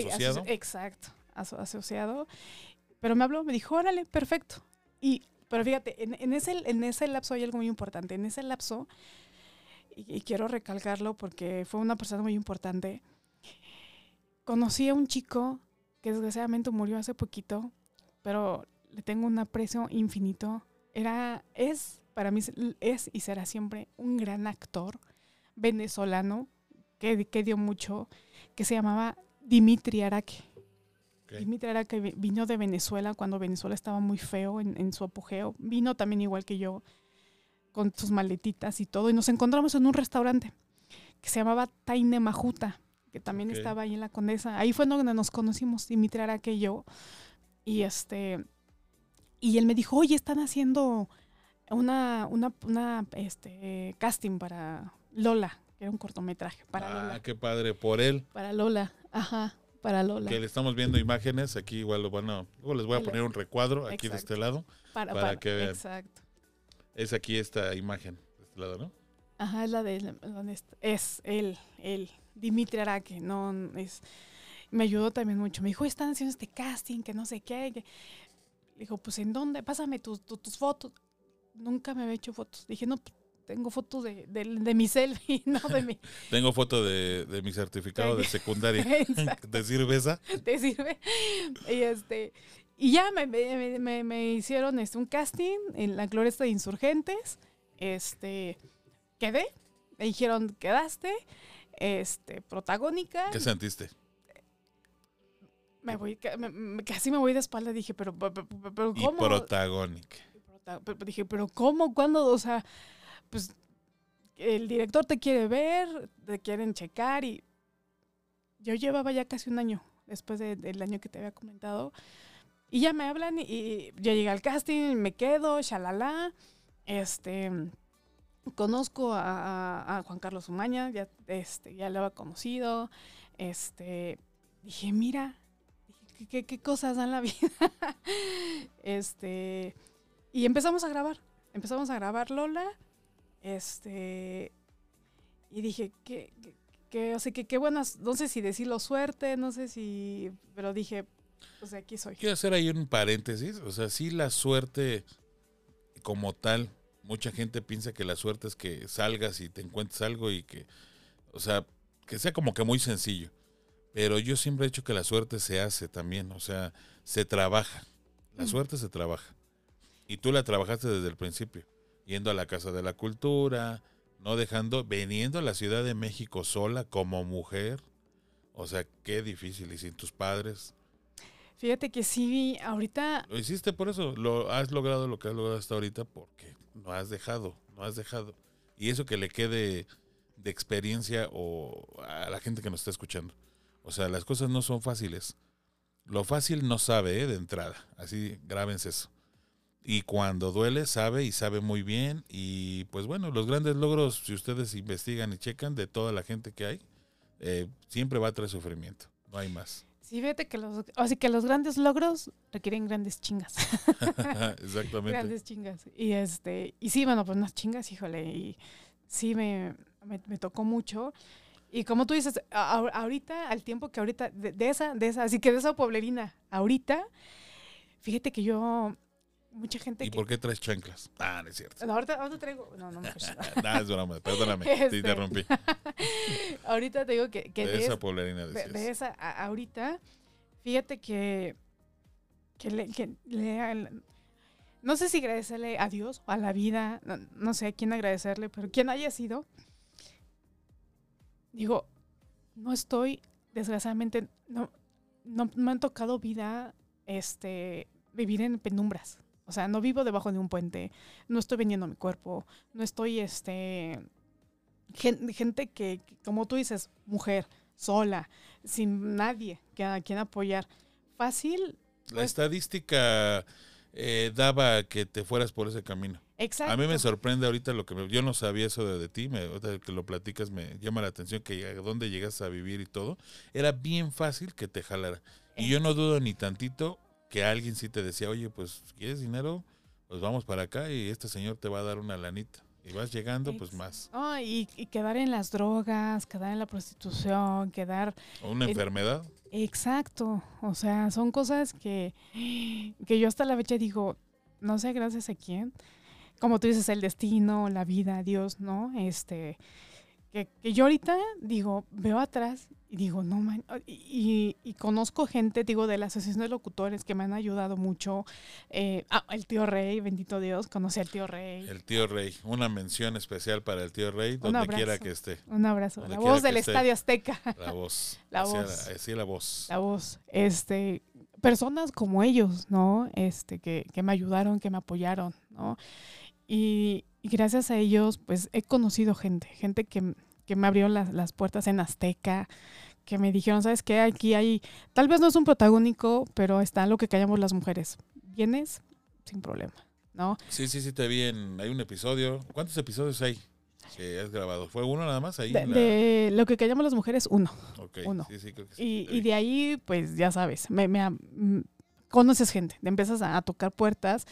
asociado. asoci- exacto, aso- asociado. Pero me habló, me dijo, órale, perfecto. Y, pero fíjate, en, en ese, en ese lapso hay algo muy importante. En ese lapso, y, y quiero recalcarlo porque fue una persona muy importante, conocí a un chico que desgraciadamente murió hace poquito, pero le tengo un aprecio infinito. Era, es, para mí, es y será siempre un gran actor venezolano que, que dio mucho, que se llamaba Dimitri Araque. Dimitri Araque vi- vino de Venezuela cuando Venezuela estaba muy feo en, en su apogeo. Vino también igual que yo, con sus maletitas y todo, y nos encontramos en un restaurante que se llamaba Taine Majuta, que también estaba ahí en la Condesa. Ahí fue donde nos conocimos, Dimitri Araque y yo. Y este y él me dijo, oye, están haciendo una, una, una este, casting para Lola, que era un cortometraje, para ah, Lola. qué padre. Por él, Para Lola, ajá, para Lola. que le estamos viendo imágenes. Aquí igual lo van a... Luego les voy a poner un recuadro aquí de este lado. para, para que vean. Exacto. Es aquí esta imagen de este lado, ¿no? Ajá, es la de la- es él, él, Dimitri Araque, no es me ayudó también mucho. Me dijo, están haciendo este casting, que no sé qué. que-". Le digo, pues ¿en dónde? Pásame tus, tu- tus fotos. Nunca me había hecho fotos. Dije, no, pues, tengo fotos de, de, de mi selfie, [laughs] no de mi. [laughs] Tengo foto de, de mi certificado de [laughs] secundaria. ¿Te sirve esa? ¿Te sirve? Y este. Y ya me, me- me- hicieron este, un casting en la Glorieta de Insurgentes. Este. Quedé. Me dijeron, quedaste. Este, protagónica. ¿Qué sentiste? Me voy, casi me voy de espalda. Dije, pero, pero, pero- pero Y ¿cómo? protagónica. Pero dije, pero ¿cómo? ¿Cuándo? O sea, pues el director te quiere ver, te quieren checar y yo llevaba ya casi un año después de- del año que te había comentado y ya me hablan y, y yo llegué al casting, me quedo, shalala, este conozco a, Juan Carlos Umaña, ya este ya lo había conocido, este dije, mira, dije, ¿qué, qué, qué cosas dan la vida. [laughs] este y empezamos a grabar. Empezamos a grabar Lola. Este. Y dije, qué, qué- o sea, que qué buenas. No sé si decirlo suerte, no sé si. Pero dije, pues aquí soy. Quiero hacer ahí un paréntesis. O sea, sí la suerte como tal, mucha gente piensa que la suerte es que salgas y te encuentres algo y que, o sea, que sea como que muy sencillo. Pero yo siempre he dicho que la suerte se hace también, o sea, se trabaja. La Mm. suerte se trabaja. Y tú la trabajaste desde el principio, yendo a la Casa de la Cultura, no dejando, viniendo a la Ciudad de México sola como mujer. O sea, qué difícil. Y sin tus padres, Fíjate que sí, ahorita. lo hiciste por eso, lo has logrado lo que has logrado hasta ahorita porque no has dejado, no has dejado. Y eso que le quede de experiencia o a la gente que nos está escuchando. O sea, las cosas no son fáciles. Lo fácil no sabe ¿eh? de entrada, así grábense eso. Y cuando duele, sabe y sabe muy bien. Y pues bueno, los grandes logros, si ustedes investigan y checan de toda la gente que hay, eh, siempre va a traer sufrimiento. No hay más. Sí, fíjate que los. Así que los grandes logros requieren grandes chingas. [laughs] Exactamente. grandes chingas. Y este. Y sí, bueno, pues unas chingas, híjole. Y sí me, me, me tocó mucho. Y como tú dices, a- ahorita, al tiempo que ahorita, de, de esa, de esa, así que de esa pueblerina, ahorita, fíjate que yo, mucha gente ¿Y que. por qué traes chanclas? Ah, no es cierto. No, ahorita, ahorita traigo. No, no, pues, [laughs] Nada, es broma, perdóname, te Este. interrumpí. [laughs] ahorita te digo que, que De de, esa es- poblerina de, de esa a- ahorita, fíjate que, que, le, que le- al- no sé si agradecerle a Dios o a la vida, no, no sé a quién agradecerle, pero quien haya sido, digo, no estoy, desgraciadamente, no, no me han tocado vida, este, vivir en penumbras. O sea, no vivo debajo de un puente, no estoy vendiendo mi cuerpo, no estoy, este, gen- gente que, como tú dices, mujer, sola, sin nadie que a quien apoyar. Fácil, La Pues- estadística eh, daba que te fueras por ese camino. exacto. A mí me sorprende ahorita lo que me- yo no sabía eso de, de ti, me, que lo platicas me llama la atención que a dónde llegas a vivir y todo. Era bien fácil que te jalara. Y yo no dudo ni tantito que alguien sí te decía, oye, pues ¿quieres dinero? Pues vamos para acá y este señor te va a dar una lanita. Y vas llegando, pues más. No, y, y quedar en las drogas, quedar en la prostitución, quedar O una enfermedad. Exacto, o sea, son cosas que, que yo hasta la fecha digo, no sé gracias a quién, como tú dices, el destino, la vida, Dios, ¿no? Este, que, que yo ahorita digo, veo atrás y digo, no man, y, y- y conozco gente, digo, de la Asociación de Locutores que me han ayudado mucho, eh, ah, el tío Rey, bendito Dios, conocí al tío Rey. El tío Rey. Una mención especial para el tío Rey, donde quiera que esté. Un abrazo, Donde la voz del esté. Estadio Azteca. La voz. [laughs] La Así voz. así la voz. la voz. Este, personas como ellos, ¿no? Este, que, que me ayudaron, que me apoyaron, ¿no? Y, y gracias a ellos, pues he conocido gente, gente que, que me abrió las, las puertas en Azteca, que me dijeron, ¿sabes qué? Aquí hay, tal vez no es un protagónico, pero está lo que callamos las mujeres. ¿Vienes? Sin problema, ¿no? Sí, sí, sí, te vi en. Hay un episodio. ¿Cuántos episodios hay que has grabado? ¿Fue uno nada más ahí? De, en la- de lo que callamos las mujeres, uno. Ok, uno. Sí, sí, creo que sí. Y, y de ahí, pues ya sabes, me, me, mm, conoces gente, te empiezas a, a tocar puertas.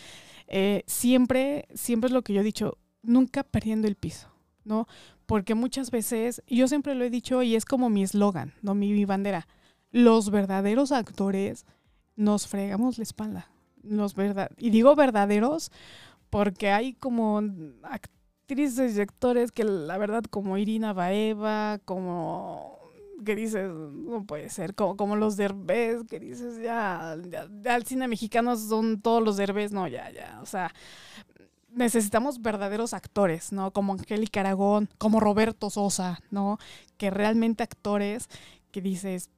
Eh, siempre, siempre es lo que yo he dicho, nunca perdiendo el piso, ¿no? Porque muchas veces, yo siempre lo he dicho y es como mi eslogan, ¿no? Mi, bandera. Los verdaderos actores nos fregamos la espalda. Los verdad y digo verdaderos porque hay como actrices y actores que la verdad como Irina Baeva, como que dices, no puede ser, como, como los derbés, que dices, ya, ya, ya el cine mexicano son todos los derbés, no, ya, ya, o sea, necesitamos verdaderos actores, ¿no? Como Angélica Aragón, como Roberto Sosa, ¿no? Que realmente actores que dices,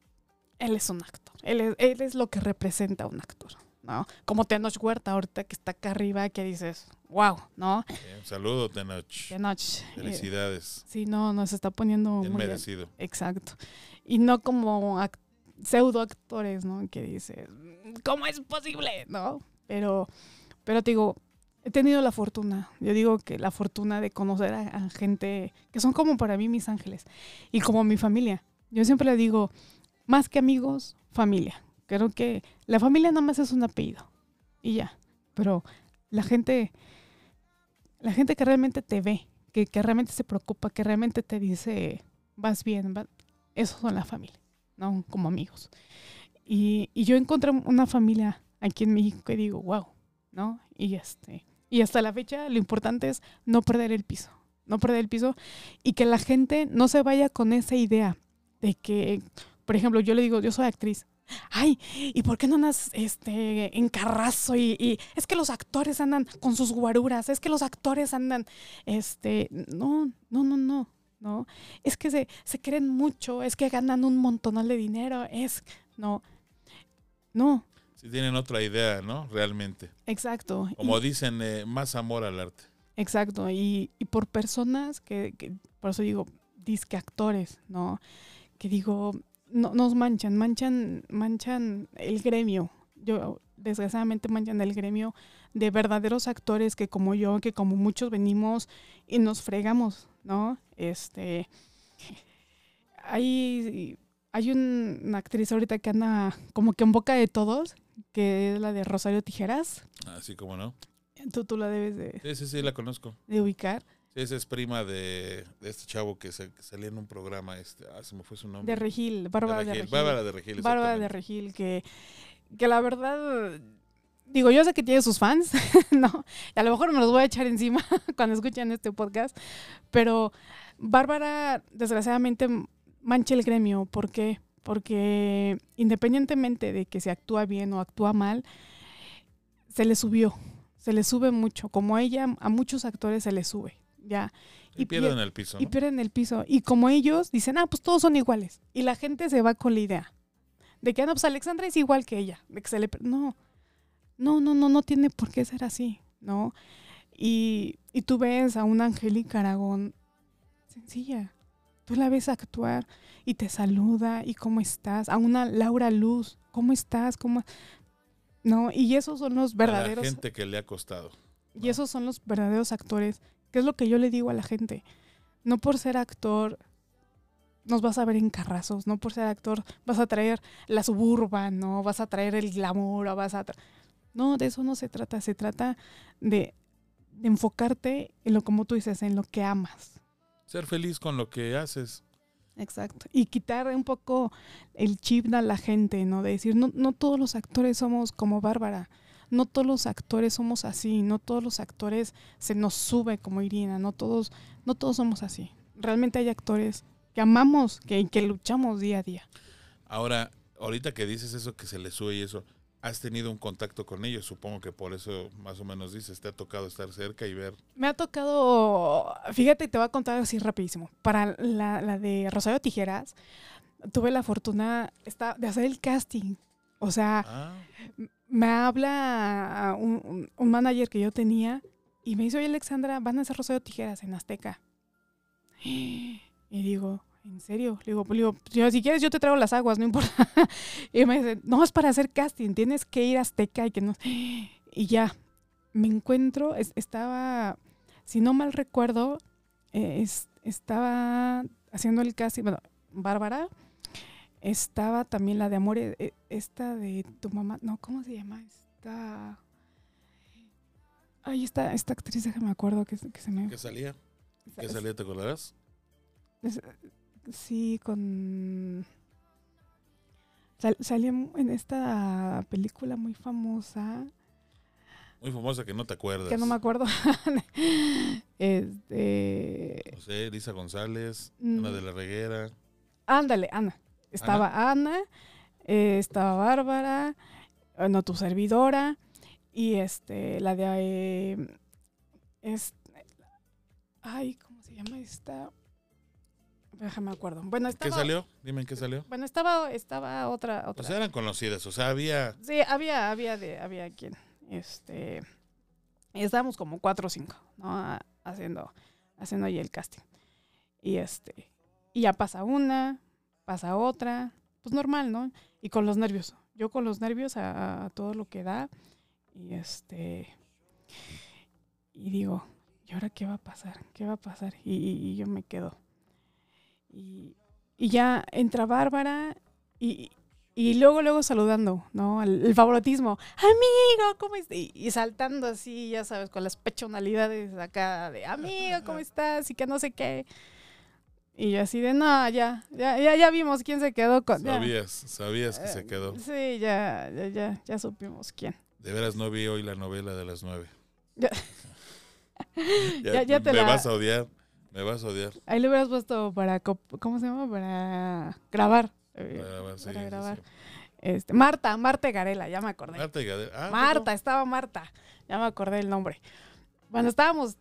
él es un actor, él es, él es lo que representa a un actor, ¿no? Como Tenoch Huerta ahorita que está acá arriba, que dices, wow, ¿no? Bien, saludo, Tenoch. Tenoch. eh, Felicidades. sí, no, nos está poniendo Bien muy bien. merecido. Exacto. Y no como ac- pseudo actores, ¿no? Que dices, ¿cómo es posible? ¿No? Pero, pero te digo, he tenido la fortuna, yo digo que la fortuna de conocer a, a gente que son como para mí mis ángeles y como mi familia. Yo siempre le digo, más que amigos, familia. Creo que la familia nada más es un apellido y ya. Pero la gente, la gente que realmente te ve, que, que realmente se preocupa, que realmente te dice, vas bien, va- esos son la familia, ¿no? Como amigos. Y, y yo encontré una familia aquí en México que digo, wow, ¿no? Y este, y hasta la fecha lo importante es no perder el piso, no perder el piso y que la gente no se vaya con esa idea de que, por ejemplo, yo le digo, yo soy actriz. Ay, ¿y por qué no andas este, en carrazo? Y, es que los actores andan con sus guaruras, es que los actores andan, este, no, no, no, no, no. Es que se, se creen mucho, es que ganan un montonal de dinero, es, no, no, Si tienen otra idea, ¿no? Realmente. exacto. y- Como dicen, eh, más amor al arte. Exacto, y, y por personas que, que- por eso digo, disque actores, ¿no? Que digo, no, nos manchan, manchan, manchan el gremio. Yo, desgraciadamente, manchan el gremio de verdaderos actores que como yo, que como muchos venimos y nos fregamos, ¿no? Este, hay, hay un- una actriz ahorita que anda como que en boca de todos, que es la de Rosario Tijeras. Así como no. Tú, tú la debes de, Sí, sí, sí, la conozco. de ubicar. Sí, esa es prima de, de este chavo que, se- que salía en un programa. Este, ah, se me fue su nombre. De Regil, Bárbara de Regil. Bárbara de Regil. Bárbara de. Regil, que, que la verdad, digo, yo sé que tiene sus fans, [laughs] ¿no? Y a lo mejor me los voy a echar encima [laughs] cuando escuchen este podcast, pero Bárbara, desgraciadamente, mancha el gremio. ¿Por qué? Porque independientemente de que se actúa bien o actúa mal, se le subió, se le sube mucho. Como a ella, a muchos actores se le sube, ya. Y, Y pierden pier- el piso. Y pierden el piso. Y como ellos dicen, ah, pues todos son iguales. Y la gente se va con la idea De que, ah, no, pues Alexandra es igual que ella. De que se le... No, no, no, no, no tiene por qué ser así, ¿no? Y, y tú ves a una Angélica Aragón sencilla. Tú la ves actuar y te saluda y cómo estás. A una Laura Luz, ¿cómo estás? ¿Cómo? No, y esos son los A verdaderos la gente que le ha costado. y esos son los verdaderos actores, que es lo que yo le digo a la gente. No por ser actor nos vas a ver en carrazos, no por ser actor vas a traer la suburban, no vas a traer el glamour, o vas a No, de eso no se trata, se trata de, de enfocarte en lo como tú dices, en lo que amas. Ser feliz con lo que haces. Exacto. Y quitar un poco el chip a la gente, ¿no? De decir, no, no todos los actores somos como Bárbara. No todos los actores somos así. No todos los actores se nos sube como Irina. No todos, no todos somos así. Realmente hay actores que amamos, que, que luchamos día a día. Ahora, ahorita que dices eso que se le sube y eso, has tenido un contacto con ellos, supongo que por eso más o menos dices, te ha tocado estar cerca y ver. Me ha tocado, fíjate, te voy a contar así rapidísimo. Para la, la de Rosario Tijeras, tuve la fortuna esta- de hacer el casting. O sea, Ah, me habla un, un- un manager que yo tenía y me dice, oye Alexandra, van a hacer Rosario Tijeras en Azteca. [gasps] Y digo, ¿en serio? Le digo, le digo, "Yo, si quieres yo te traigo las aguas, no importa. [laughs] Y me dice, no, es para hacer casting, tienes que ir a Azteca y que no... [gasps] Y ya, me encuentro, es- estaba, si no mal recuerdo, eh, es- estaba haciendo el casting, bueno, Bárbara, estaba también la de Amor, eh, eh, esta de tu mamá, no, ¿cómo se llama? Esta... Ay, esta, esta actriz, déjame acuerdo que, se- que se me... ¿qué salía? ¿Qué salía, te acordarás? Sí, con... Sal, salía en esta película muy famosa, Muy famosa que no te acuerdas. que no me acuerdo. [laughs] este... No sé, Lisa González, Mm. Ana de la Reguera. Ándale, Ana. Estaba Ana, eh, estaba Bárbara, eh, no tu servidora, y este, la de... eh, es- ay, ¿cómo se llama esta? Déjame acuerdo. Bueno, ¿Qué estaba... salió? Dime en qué salió. Bueno, estaba, estaba otra... O otra. sea, eran conocidas, o sea, había... Sí, había, había de, había quien, este, estábamos como cuatro o cinco, ¿no? Haciendo, haciendo ahí el casting. Y este, y ya pasa una, pasa otra, pues normal, ¿no? Y con los nervios. Yo con los nervios a, a todo lo que da. Y este, y digo, ¿y ahora qué va a pasar? ¿Qué va a pasar? Y, y- y yo me quedo. Y, y ya entra Bárbara y, y luego, luego saludando, ¿no? El, el favoritismo. Amigo, ¿cómo estás? Y, y saltando así, ya sabes, con las pechonalidades acá de amigo, ¿cómo estás? Y que no sé qué. Y yo así de, no, ya, ya, ya, ya vimos quién se quedó con... ya". Sabías, sabías que se Eh, quedó. Sí, ya, ya, ya, ya supimos quién. De veras no vi hoy la novela de las nueve. Ya. [laughs] Ya, Ya- ya te me la- vas a odiar, me vas a odiar. Ahí le hubieras puesto para, ¿cómo se llama? Para grabar. eh, Para grabar, sí, para sí, grabar. sí. Este, Marta, Marta Garela, ya me acordé. Marta y Gadel- ah, Marta, estaba Marta. Ya me acordé el nombre. Bueno, estábamos,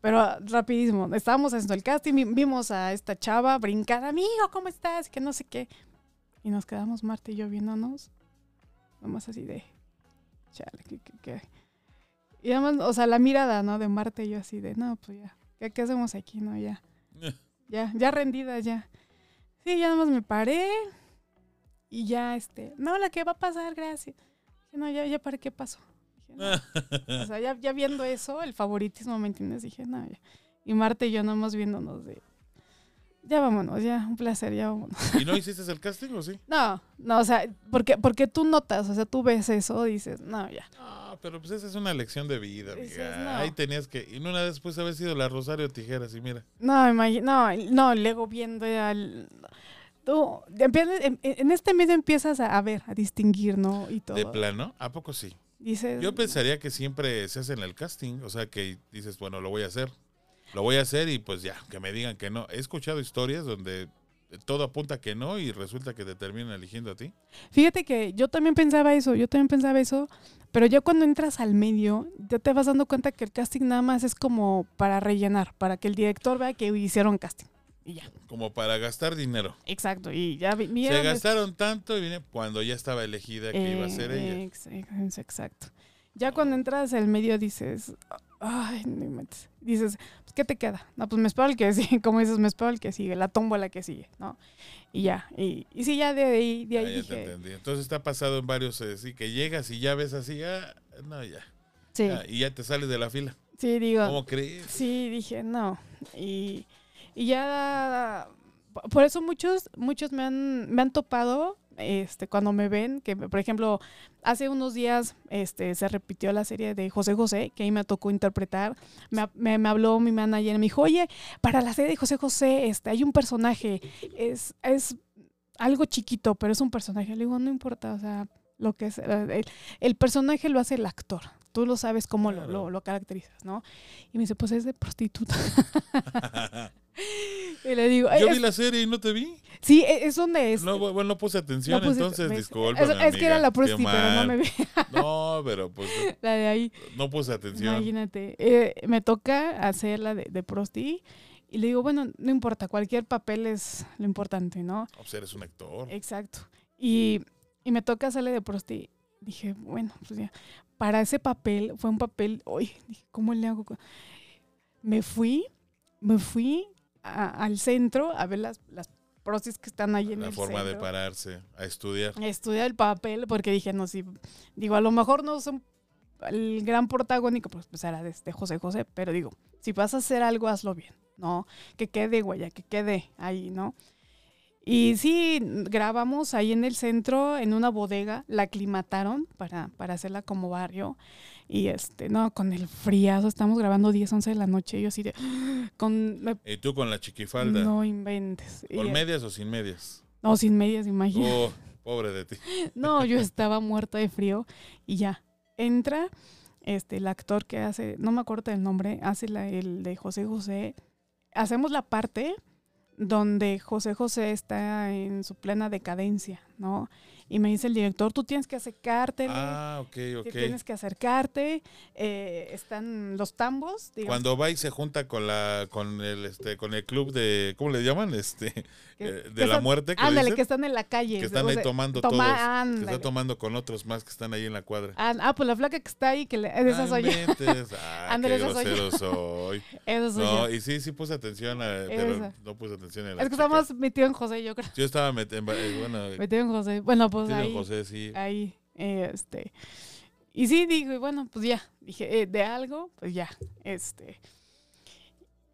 pero rapidísimo, estábamos haciendo el casting, vi- vimos a esta chava brincar, amigo, ¿cómo estás? Que no sé qué. Y nos quedamos Marta y yo viéndonos, nomás así de, chale, ¿qué, qué, qué? Y además, o sea, la mirada, ¿no? De Marta y yo así de, no, pues ya, ¿qué, qué hacemos aquí, no? Ya, no. ya, ya rendida, ya. Sí, ya nomás me paré y ya, este, no, la que va a pasar, gracias. Dije, no, ya, ya, ¿para qué pasó? Dije, no. [laughs] O sea, ya, ya viendo eso, el favoritismo, ¿me entiendes? Dije, no, ya. Y Marta y yo nomás viéndonos de, ya vámonos, ya, un placer, ya vámonos. ¿Y no hiciste el casting o sí? [laughs] No, no, o sea, porque, porque tú notas, o sea, tú ves eso, dices, no, ya. No, pero pues esa es una lección de vida, amiga. no. Ahí tenías que... Y no una después haber sido la Rosario Tijeras y mira. No, no, no, luego viendo ya el- Tú, en, en este medio empiezas a, a ver, a distinguir, ¿no? Y todo. De plano, ¿a poco sí? Dices, Yo pensaría que siempre se hace en el casting, o sea, que dices, bueno, lo voy a hacer. Lo voy a hacer y pues ya, que me digan que no. He escuchado historias donde todo apunta que no y resulta que te terminan eligiendo a ti. Fíjate que yo también pensaba eso, yo también pensaba eso, pero ya cuando entras al medio, ya te vas dando cuenta que el casting nada más es como para rellenar, para que el director vea que hicieron casting. Y ya. Como para gastar dinero. Exacto. Y ya Se gastaron tanto y viene cuando ya estaba elegida que iba a ser ella. ex- ex- Exacto. Ya cuando entras al medio dices, ay, no inventes. Dices, ¿qué te queda? No, pues me espero el que sigue, [laughs] como dices, me espero el que sigue, la tómbola que sigue, ¿no? Y ya, y, y sí, ya de ahí, de Ah, ahí ya te entendí. Entonces está pasado en varios, eh, sí, que llegas y ya ves así, ah, no, ya. sí, Ah, y ya te sales de la fila. sí, digo, ¿Cómo crees? sí, dije, no. Y, y ya, por eso muchos, muchos me han, me han topado, este, cuando me ven, que por ejemplo, hace unos días, este, se repitió la serie de José José, que ahí me tocó interpretar, me, ha- me, me habló mi manager, me dijo, oye, para la serie de José José, este, hay un personaje, es, es algo chiquito, pero es un personaje. Le digo, no importa, o sea, lo que es, eh, el, el personaje lo hace el actor. Tú lo sabes cómo lo, lo caracterizas, ¿no? Y me dice, pues es de prostituta. [laughs] [laughs] y le digo, Yo "Es- vi la serie y no te vi. sí, e- es donde es. No, bueno, no puse atención, No puse- entonces ¿ves? disculpa. Es, es que era la prosti, pero no me vi [laughs] No, pero pues la de ahí. no puse atención. Imagínate. Eh, me toca hacer la de, de prosti. Y le digo, bueno, no importa, cualquier papel es lo importante, ¿no? O sea, eres un actor. Exacto. Y, y me toca hacerle de prosti. Dije, bueno, pues ya. Para ese papel, fue un papel, uy, dije, ¿cómo le hago? Me fui, me fui a- al centro a ver las, las prostis que están ahí en La el forma de centro. pararse, a estudiar. a estudiar el papel porque dije, no, si, digo, a lo mejor no son el gran protagónico, pues, pues era de, de José José, pero digo, si vas a hacer algo, hazlo bien, ¿no? Que quede huella, que quede ahí, ¿no? Y sí, grabamos ahí en el centro, en una bodega, la aclimataron para, para hacerla como barrio. Y este, no, con el friazo, estamos grabando 10, 11 de la noche, y yo así de, [gasps] con, me- Y tú con la chiquifalda. no inventes. Y, ¿Con medias o sin medias? no, sin medias, imagínate. Oh, pobre de ti. [laughs] No, yo estaba muerta de frío y ya. Entra este el actor que hace, no me acuerdo del nombre, hace la, el de José José. Hacemos la parte donde José José está en su plena decadencia, ¿no? Y me dice el director, tú tienes que acercarte, Ah, ok, ok. tienes que acercarte. eh, están los tambos, digamos, Cuando va y se junta con la con el este con el club de ¿cómo le llaman? Este que- [laughs] eh, que de la están- muerte que le Ándale, dicen, que están en la calle. que están o ahí sea, tomando toma- todos, que ándale. está tomando con otros más que están ahí en la cuadra. Ah, ah, pues la flaca que está ahí, que le, esa Ah, soy yo. [laughs] Ah, qué esa soy yo. soy. [laughs] Esa soy No, yo. y sí, sí puse atención, a- pero Esa. no puse atención en la Es que chica. estamos metidos en José, yo creo. Yo estaba metiendo, bueno, Metido en José. Bueno, pues en ahí. José, sí. Ahí, eh, este. Y sí, digo, y bueno, pues ya. Dije, eh, de algo, pues ya. Este.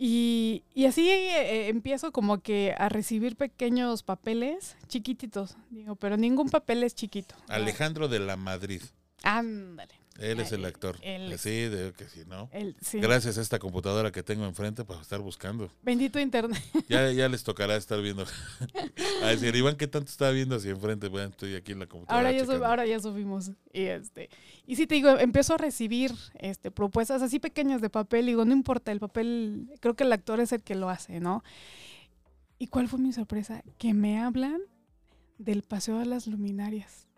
Y, y así eh, eh, empiezo como que a recibir pequeños papeles chiquititos. Digo, pero ningún papel es chiquito. Alejandro de la Madrid. Ándale. Él es el Ah, actor. él es. Sí, de que sí, ¿no? El, sí. Gracias a esta computadora que tengo enfrente para estar buscando. Bendito internet. [laughs] Ya, ya les tocará estar viendo. [laughs] a decir, Iván, ¿qué tanto está viendo hacia enfrente? Bueno, estoy aquí en la computadora. Ahora ya, sub- checando. ahora ya subimos. Y este. Y sí te digo, empiezo a recibir este propuestas así pequeñas de papel. Y digo, no importa, el papel, creo que el actor es el que lo hace, ¿no? ¿Y cuál fue mi sorpresa? Que me hablan del paseo de las luminarias.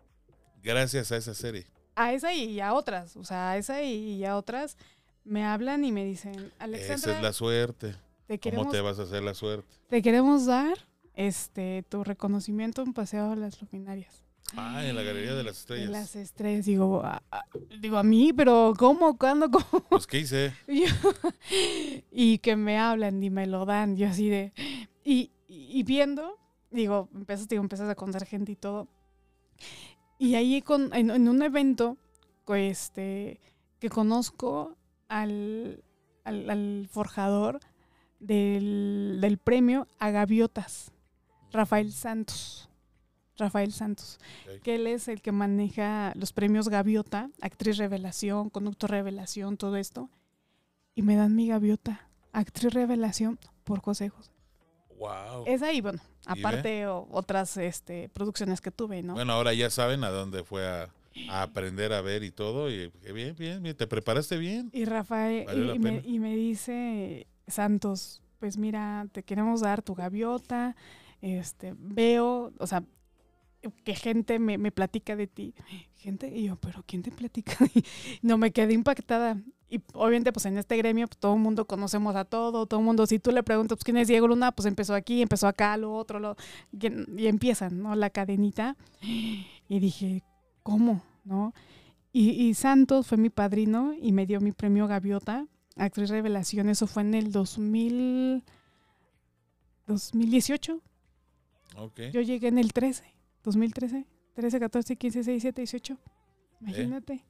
Gracias a esa serie. A esa y a otras. O sea, a esa y a otras me hablan y me dicen, Esa Alexandra, es la suerte. te, ¿Cómo te vas a hacer la suerte? te queremos dar este tu reconocimiento en paseo de las luminarias. Ah, en la Galería de las Estrellas. En las estrellas, digo, a, a- digo a mí, pero ¿cómo? ¿Cuándo? [laughs] ¿Cómo? Pues, ¿qué hice? Y, [laughs] yo- y que me hablan y me lo dan, yo así de... Y, y- viendo, digo, empiezas, digo, empiezas a conocer gente y todo. Y ahí con, en, en un evento, este, que conozco al, al, al forjador del, del premio a Gaviotas, Rafael Santos. Rafael Santos, que él es el que maneja los premios Gaviota, actriz revelación, conducto revelación, todo esto. Y me dan mi Gaviota, actriz revelación por José. Wow. Esa y bueno, aparte o- otras este, producciones que tuve, ¿no? Bueno, ahora ya saben a dónde fue a, a aprender a ver y todo. Y qué bien, bien, bien. Te preparaste bien. Y Rafael, y, me, y me dice Santos, pues mira, te queremos dar tu gaviota, este, veo, o sea, que gente me, me platica de ti. Gente, y yo, pero ¿quién te platica? [laughs] no, me quedé impactada. y obviamente pues en este gremio pues, todo el mundo conocemos a todo, todo el mundo, si tú le preguntas pues, quién es Diego Luna, pues empezó aquí, empezó acá, lo otro, lo, y, y empiezan, ¿no? La cadenita. Y dije, ¿cómo? ¿No? Y, y Santos fue mi padrino y me dio mi premio Gaviota, actriz revelación, eso fue en el 2000, 2018. Ok. Yo llegué en el 13, 2013, 13, 14, 15, 16, 17, 18. Imagínate.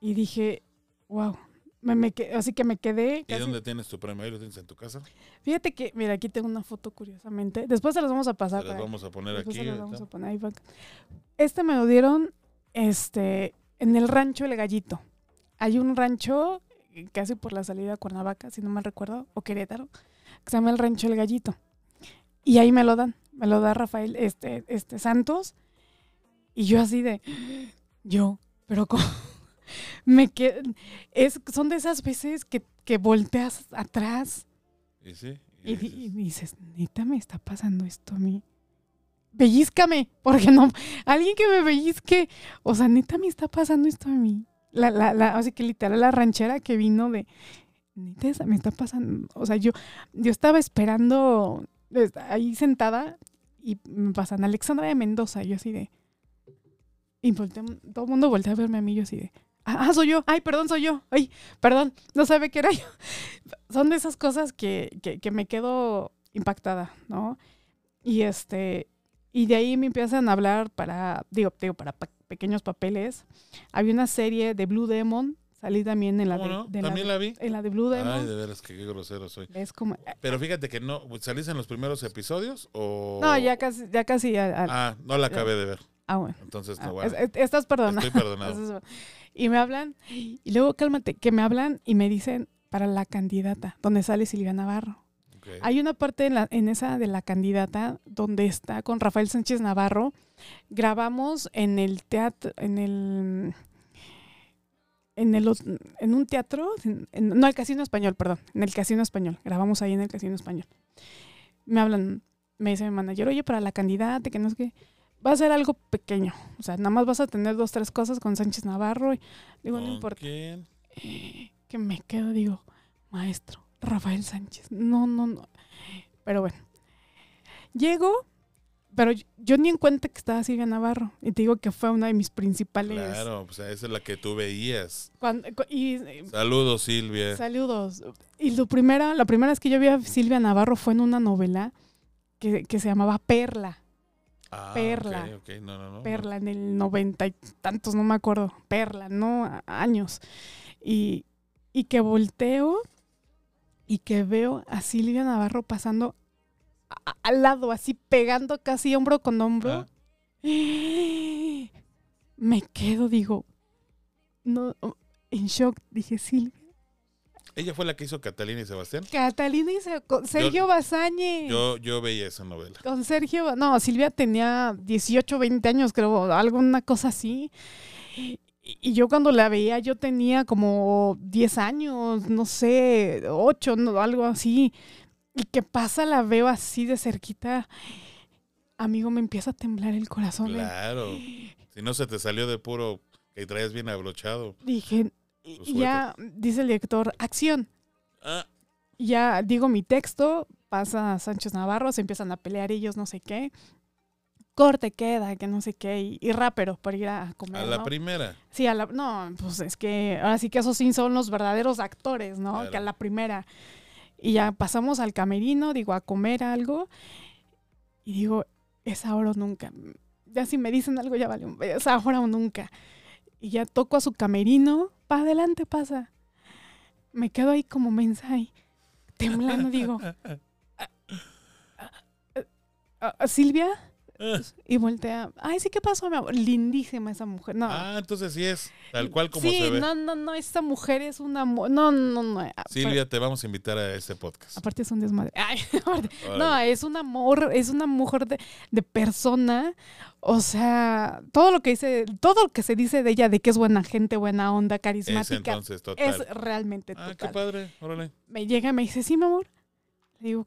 Y dije, wow. Me, así que me quedé. ¿Y dónde tienes tu premio? ¿Ahí lo tienes en tu casa? Fíjate que, mira, aquí tengo una foto curiosamente. Después se las vamos a pasar. las para- vamos a poner después aquí. se las vamos a poner ahí Este me lo dieron este, en el rancho El Gallito. Hay un rancho eh, casi por la salida a Cuernavaca, si no mal recuerdo, o Querétaro, que se llama el rancho El Gallito. Y ahí me lo dan. Me lo da Rafael este, este Santos. Y yo así de, yo, pero ¿cómo? [laughs] Me qued- es, son de esas veces que, que volteas atrás Y sí. y, di- dices, y dices, neta me está pasando esto a mí. Bellízcame, porque no, alguien que me pellizque, o sea, neta me está pasando esto a mí. La, la, la, o sea, que literal la ranchera que vino de, neta me está pasando, o sea, yo, yo estaba esperando ahí sentada y me pasan Alexandra de Mendoza, yo así de, y volteé- todo el mundo voltea a verme a mí, yo así de, ah, ah, soy yo, ay, perdón, soy yo, ay, perdón, no sabe que era yo. [laughs] Son de esas cosas que, que, que me quedo impactada, ¿no? Y este, y de ahí me empiezan a hablar para, digo, digo para pa- pequeños papeles. Había una serie de Blue Demon, salí también en la ¿Cómo de, no? de También de- la vi. en la de Blue Demon. Ay, de veras, que qué grosero soy. es como, Pero fíjate que no, ¿saliste en los primeros episodios o...? no, ya casi, ya casi, Ah, no la acabé de ver. ah, bueno. Entonces, Ah, no, bueno. es- es- estás perdonado. Estoy perdonado. [laughs] Y me hablan, y luego cálmate, que me hablan y me dicen para la candidata, donde sale Silvia Navarro. Hay una parte en, la- en esa de la candidata donde está con Rafael Sánchez Navarro. Grabamos en el teatro, en el, en el, en un teatro, en- en- no, el Casino Español, perdón, en el Casino Español. Grabamos ahí en el Casino Español. Me hablan, me dice mi manager, oye, para la candidata, que no sé qué, va a ser algo pequeño. O sea, nada más vas a tener dos, tres cosas con Sánchez Navarro. Y digo, no ¿Con importa quién? que me quedo, digo, maestro, Rafael Sánchez. No, no, no. Pero bueno, llego, pero yo, ni en cuenta que estaba Silvia Navarro. Y te digo que fue una de mis principales. Claro, pues esa es la que tú veías. cuando- cu- y, eh, Saludos, Silvia. saludos. Y lo primera, la primera vez que yo vi a Silvia Navarro fue en una novela que, que se llamaba Perla. Ah, Perla. no, no, no. Perla en el noventa y tantos, no me acuerdo. Perla, ¿no? Años. Y, y que volteo y que veo a Silvia Navarro pasando al lado, así pegando casi hombro con hombro. Ah. [gasps] Me quedo, digo, no, en shock. Dije, Silvia. Ella fue la que hizo Catalina y Sebastián. Catalina y con Sergio Bazañe. Yo, yo veía esa novela. Con Sergio, no, Silvia tenía 18, 20 años, creo, alguna cosa así. Y, y yo cuando la veía, yo tenía como 10 años, no sé, 8, no, algo así. Y que pasa, la veo así de cerquita. Amigo, me empieza a temblar el corazón. ¿eh? Claro. Si no se te salió de puro que traías bien abrochado. Dije, y ya dice el director, acción. Ah, ya digo mi texto, pasa Sánchez Navarro, se empiezan a pelear ellos, no sé qué. Corte queda, que no sé qué, y, y rápido por ir a comer. a la ¿no? primera. Sí, a la, no, pues es que ahora sí que esos sí son los verdaderos actores, ¿no? Claro. Que a la primera. Y ya pasamos al camerino, digo, a comer algo. Y digo, es ahora o nunca. Ya si me dicen algo, ya vale, es ahora o nunca. Y ya toco a su camerino, para adelante pasa. Me quedo ahí como mensaje, temblando, digo, [laughs] "Ah, ah, ah, ah, Silvia, [laughs] y voltea, ay, sí, ¿qué pasó, mi amor? Lindísima esa mujer. No, Ah, entonces sí es tal cual como sí, se ve. no, no, no, esta mujer es una... mu- No, no, no. ah, Silvia, te vamos a invitar a este podcast. Aparte es un desmadre. [laughs] Ay, aparte- no, es un amor, es una mujer de, de persona. O sea, todo lo que dice, todo lo que se dice de ella, de que es buena gente, buena onda, Es carismática, entonces total. es realmente ah, qué total. padre. Órale. Me llega y me dice, sí, mi amor. Le digo,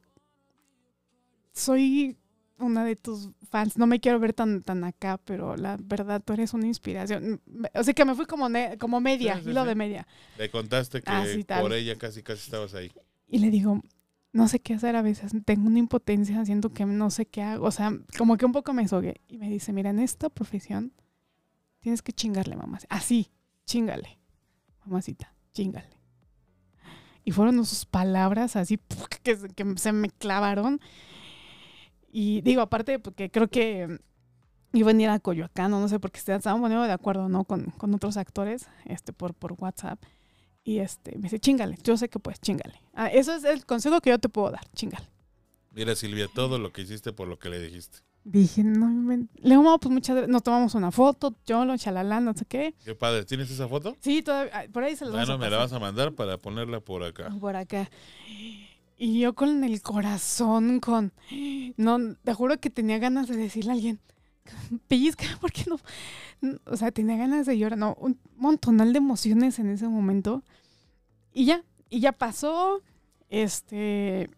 soy, una de tus fans. No me quiero ver tan, tan acá, pero la verdad, tú eres una inspiración. O sea, que me fui como, como media, Sí, sí, hilo sí. de media. Le contaste que Ah, por ella casi casi estabas ahí. Y le digo, no sé qué hacer a veces. Tengo una impotencia, siento que no sé qué hago. O sea, como que un poco me sogué. Y me dice, mira, en esta profesión tienes que chingarle, mamá. Así, chingale. Mamacita, chingale. Y fueron sus palabras así [laughs] que se me clavaron. Y digo, aparte, porque creo que iba a venir a Coyoacán, o no sé, porque estábamos poniendo de acuerdo, ¿no? Con, con otros actores, este, por, por WhatsApp. Y este, me dice, chingale, yo sé que puedes, chingale. Ah, eso es el consejo que yo te puedo dar, chingale. Mira, Silvia, todo lo que hiciste por lo que le dijiste. Dije, no, inven- le digo, no, pues muchas gracias, nos tomamos una foto, yo lo chalala, no sé qué. Qué padre. ¿Tienes esa foto? Sí, todavía, ah, por ahí se vamos Bueno, a me la vas a mandar para ponerla por acá. por acá. Y yo con el corazón, con... No, te juro que tenía ganas de decirle a alguien, pellizca, [laughs] ¿por qué no? O sea, tenía ganas de llorar, no, un montonal de emociones en ese momento. Y ya, y ya pasó, este...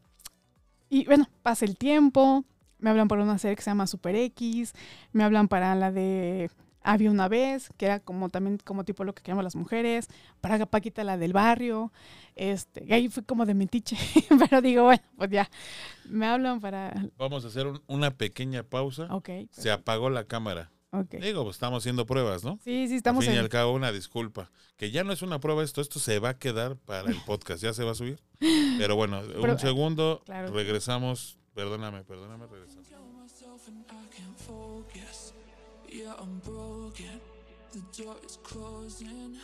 Y bueno, pasa el tiempo, me hablan para una serie que se llama Super X, me hablan para la de Había una vez, que era como también como tipo lo que queremos las mujeres, para Paquita la del barrio, este, y ahí fue como de metiche, [laughs] pero digo, bueno, pues ya, me hablan para, Vamos a hacer un- una pequeña pausa. ok, Se apagó la cámara. ok. Digo, pues estamos haciendo pruebas, ¿no? Sí, sí, Al estamos fin y en, al cabo, una disculpa. Que ya no es una prueba esto, esto se va a quedar para el podcast, ya se va a subir. [laughs] Pero bueno, Pero, un segundo, claro. regresamos. Perdóname, perdóname, regresamos. Yeah, I'm broken. The door is closing.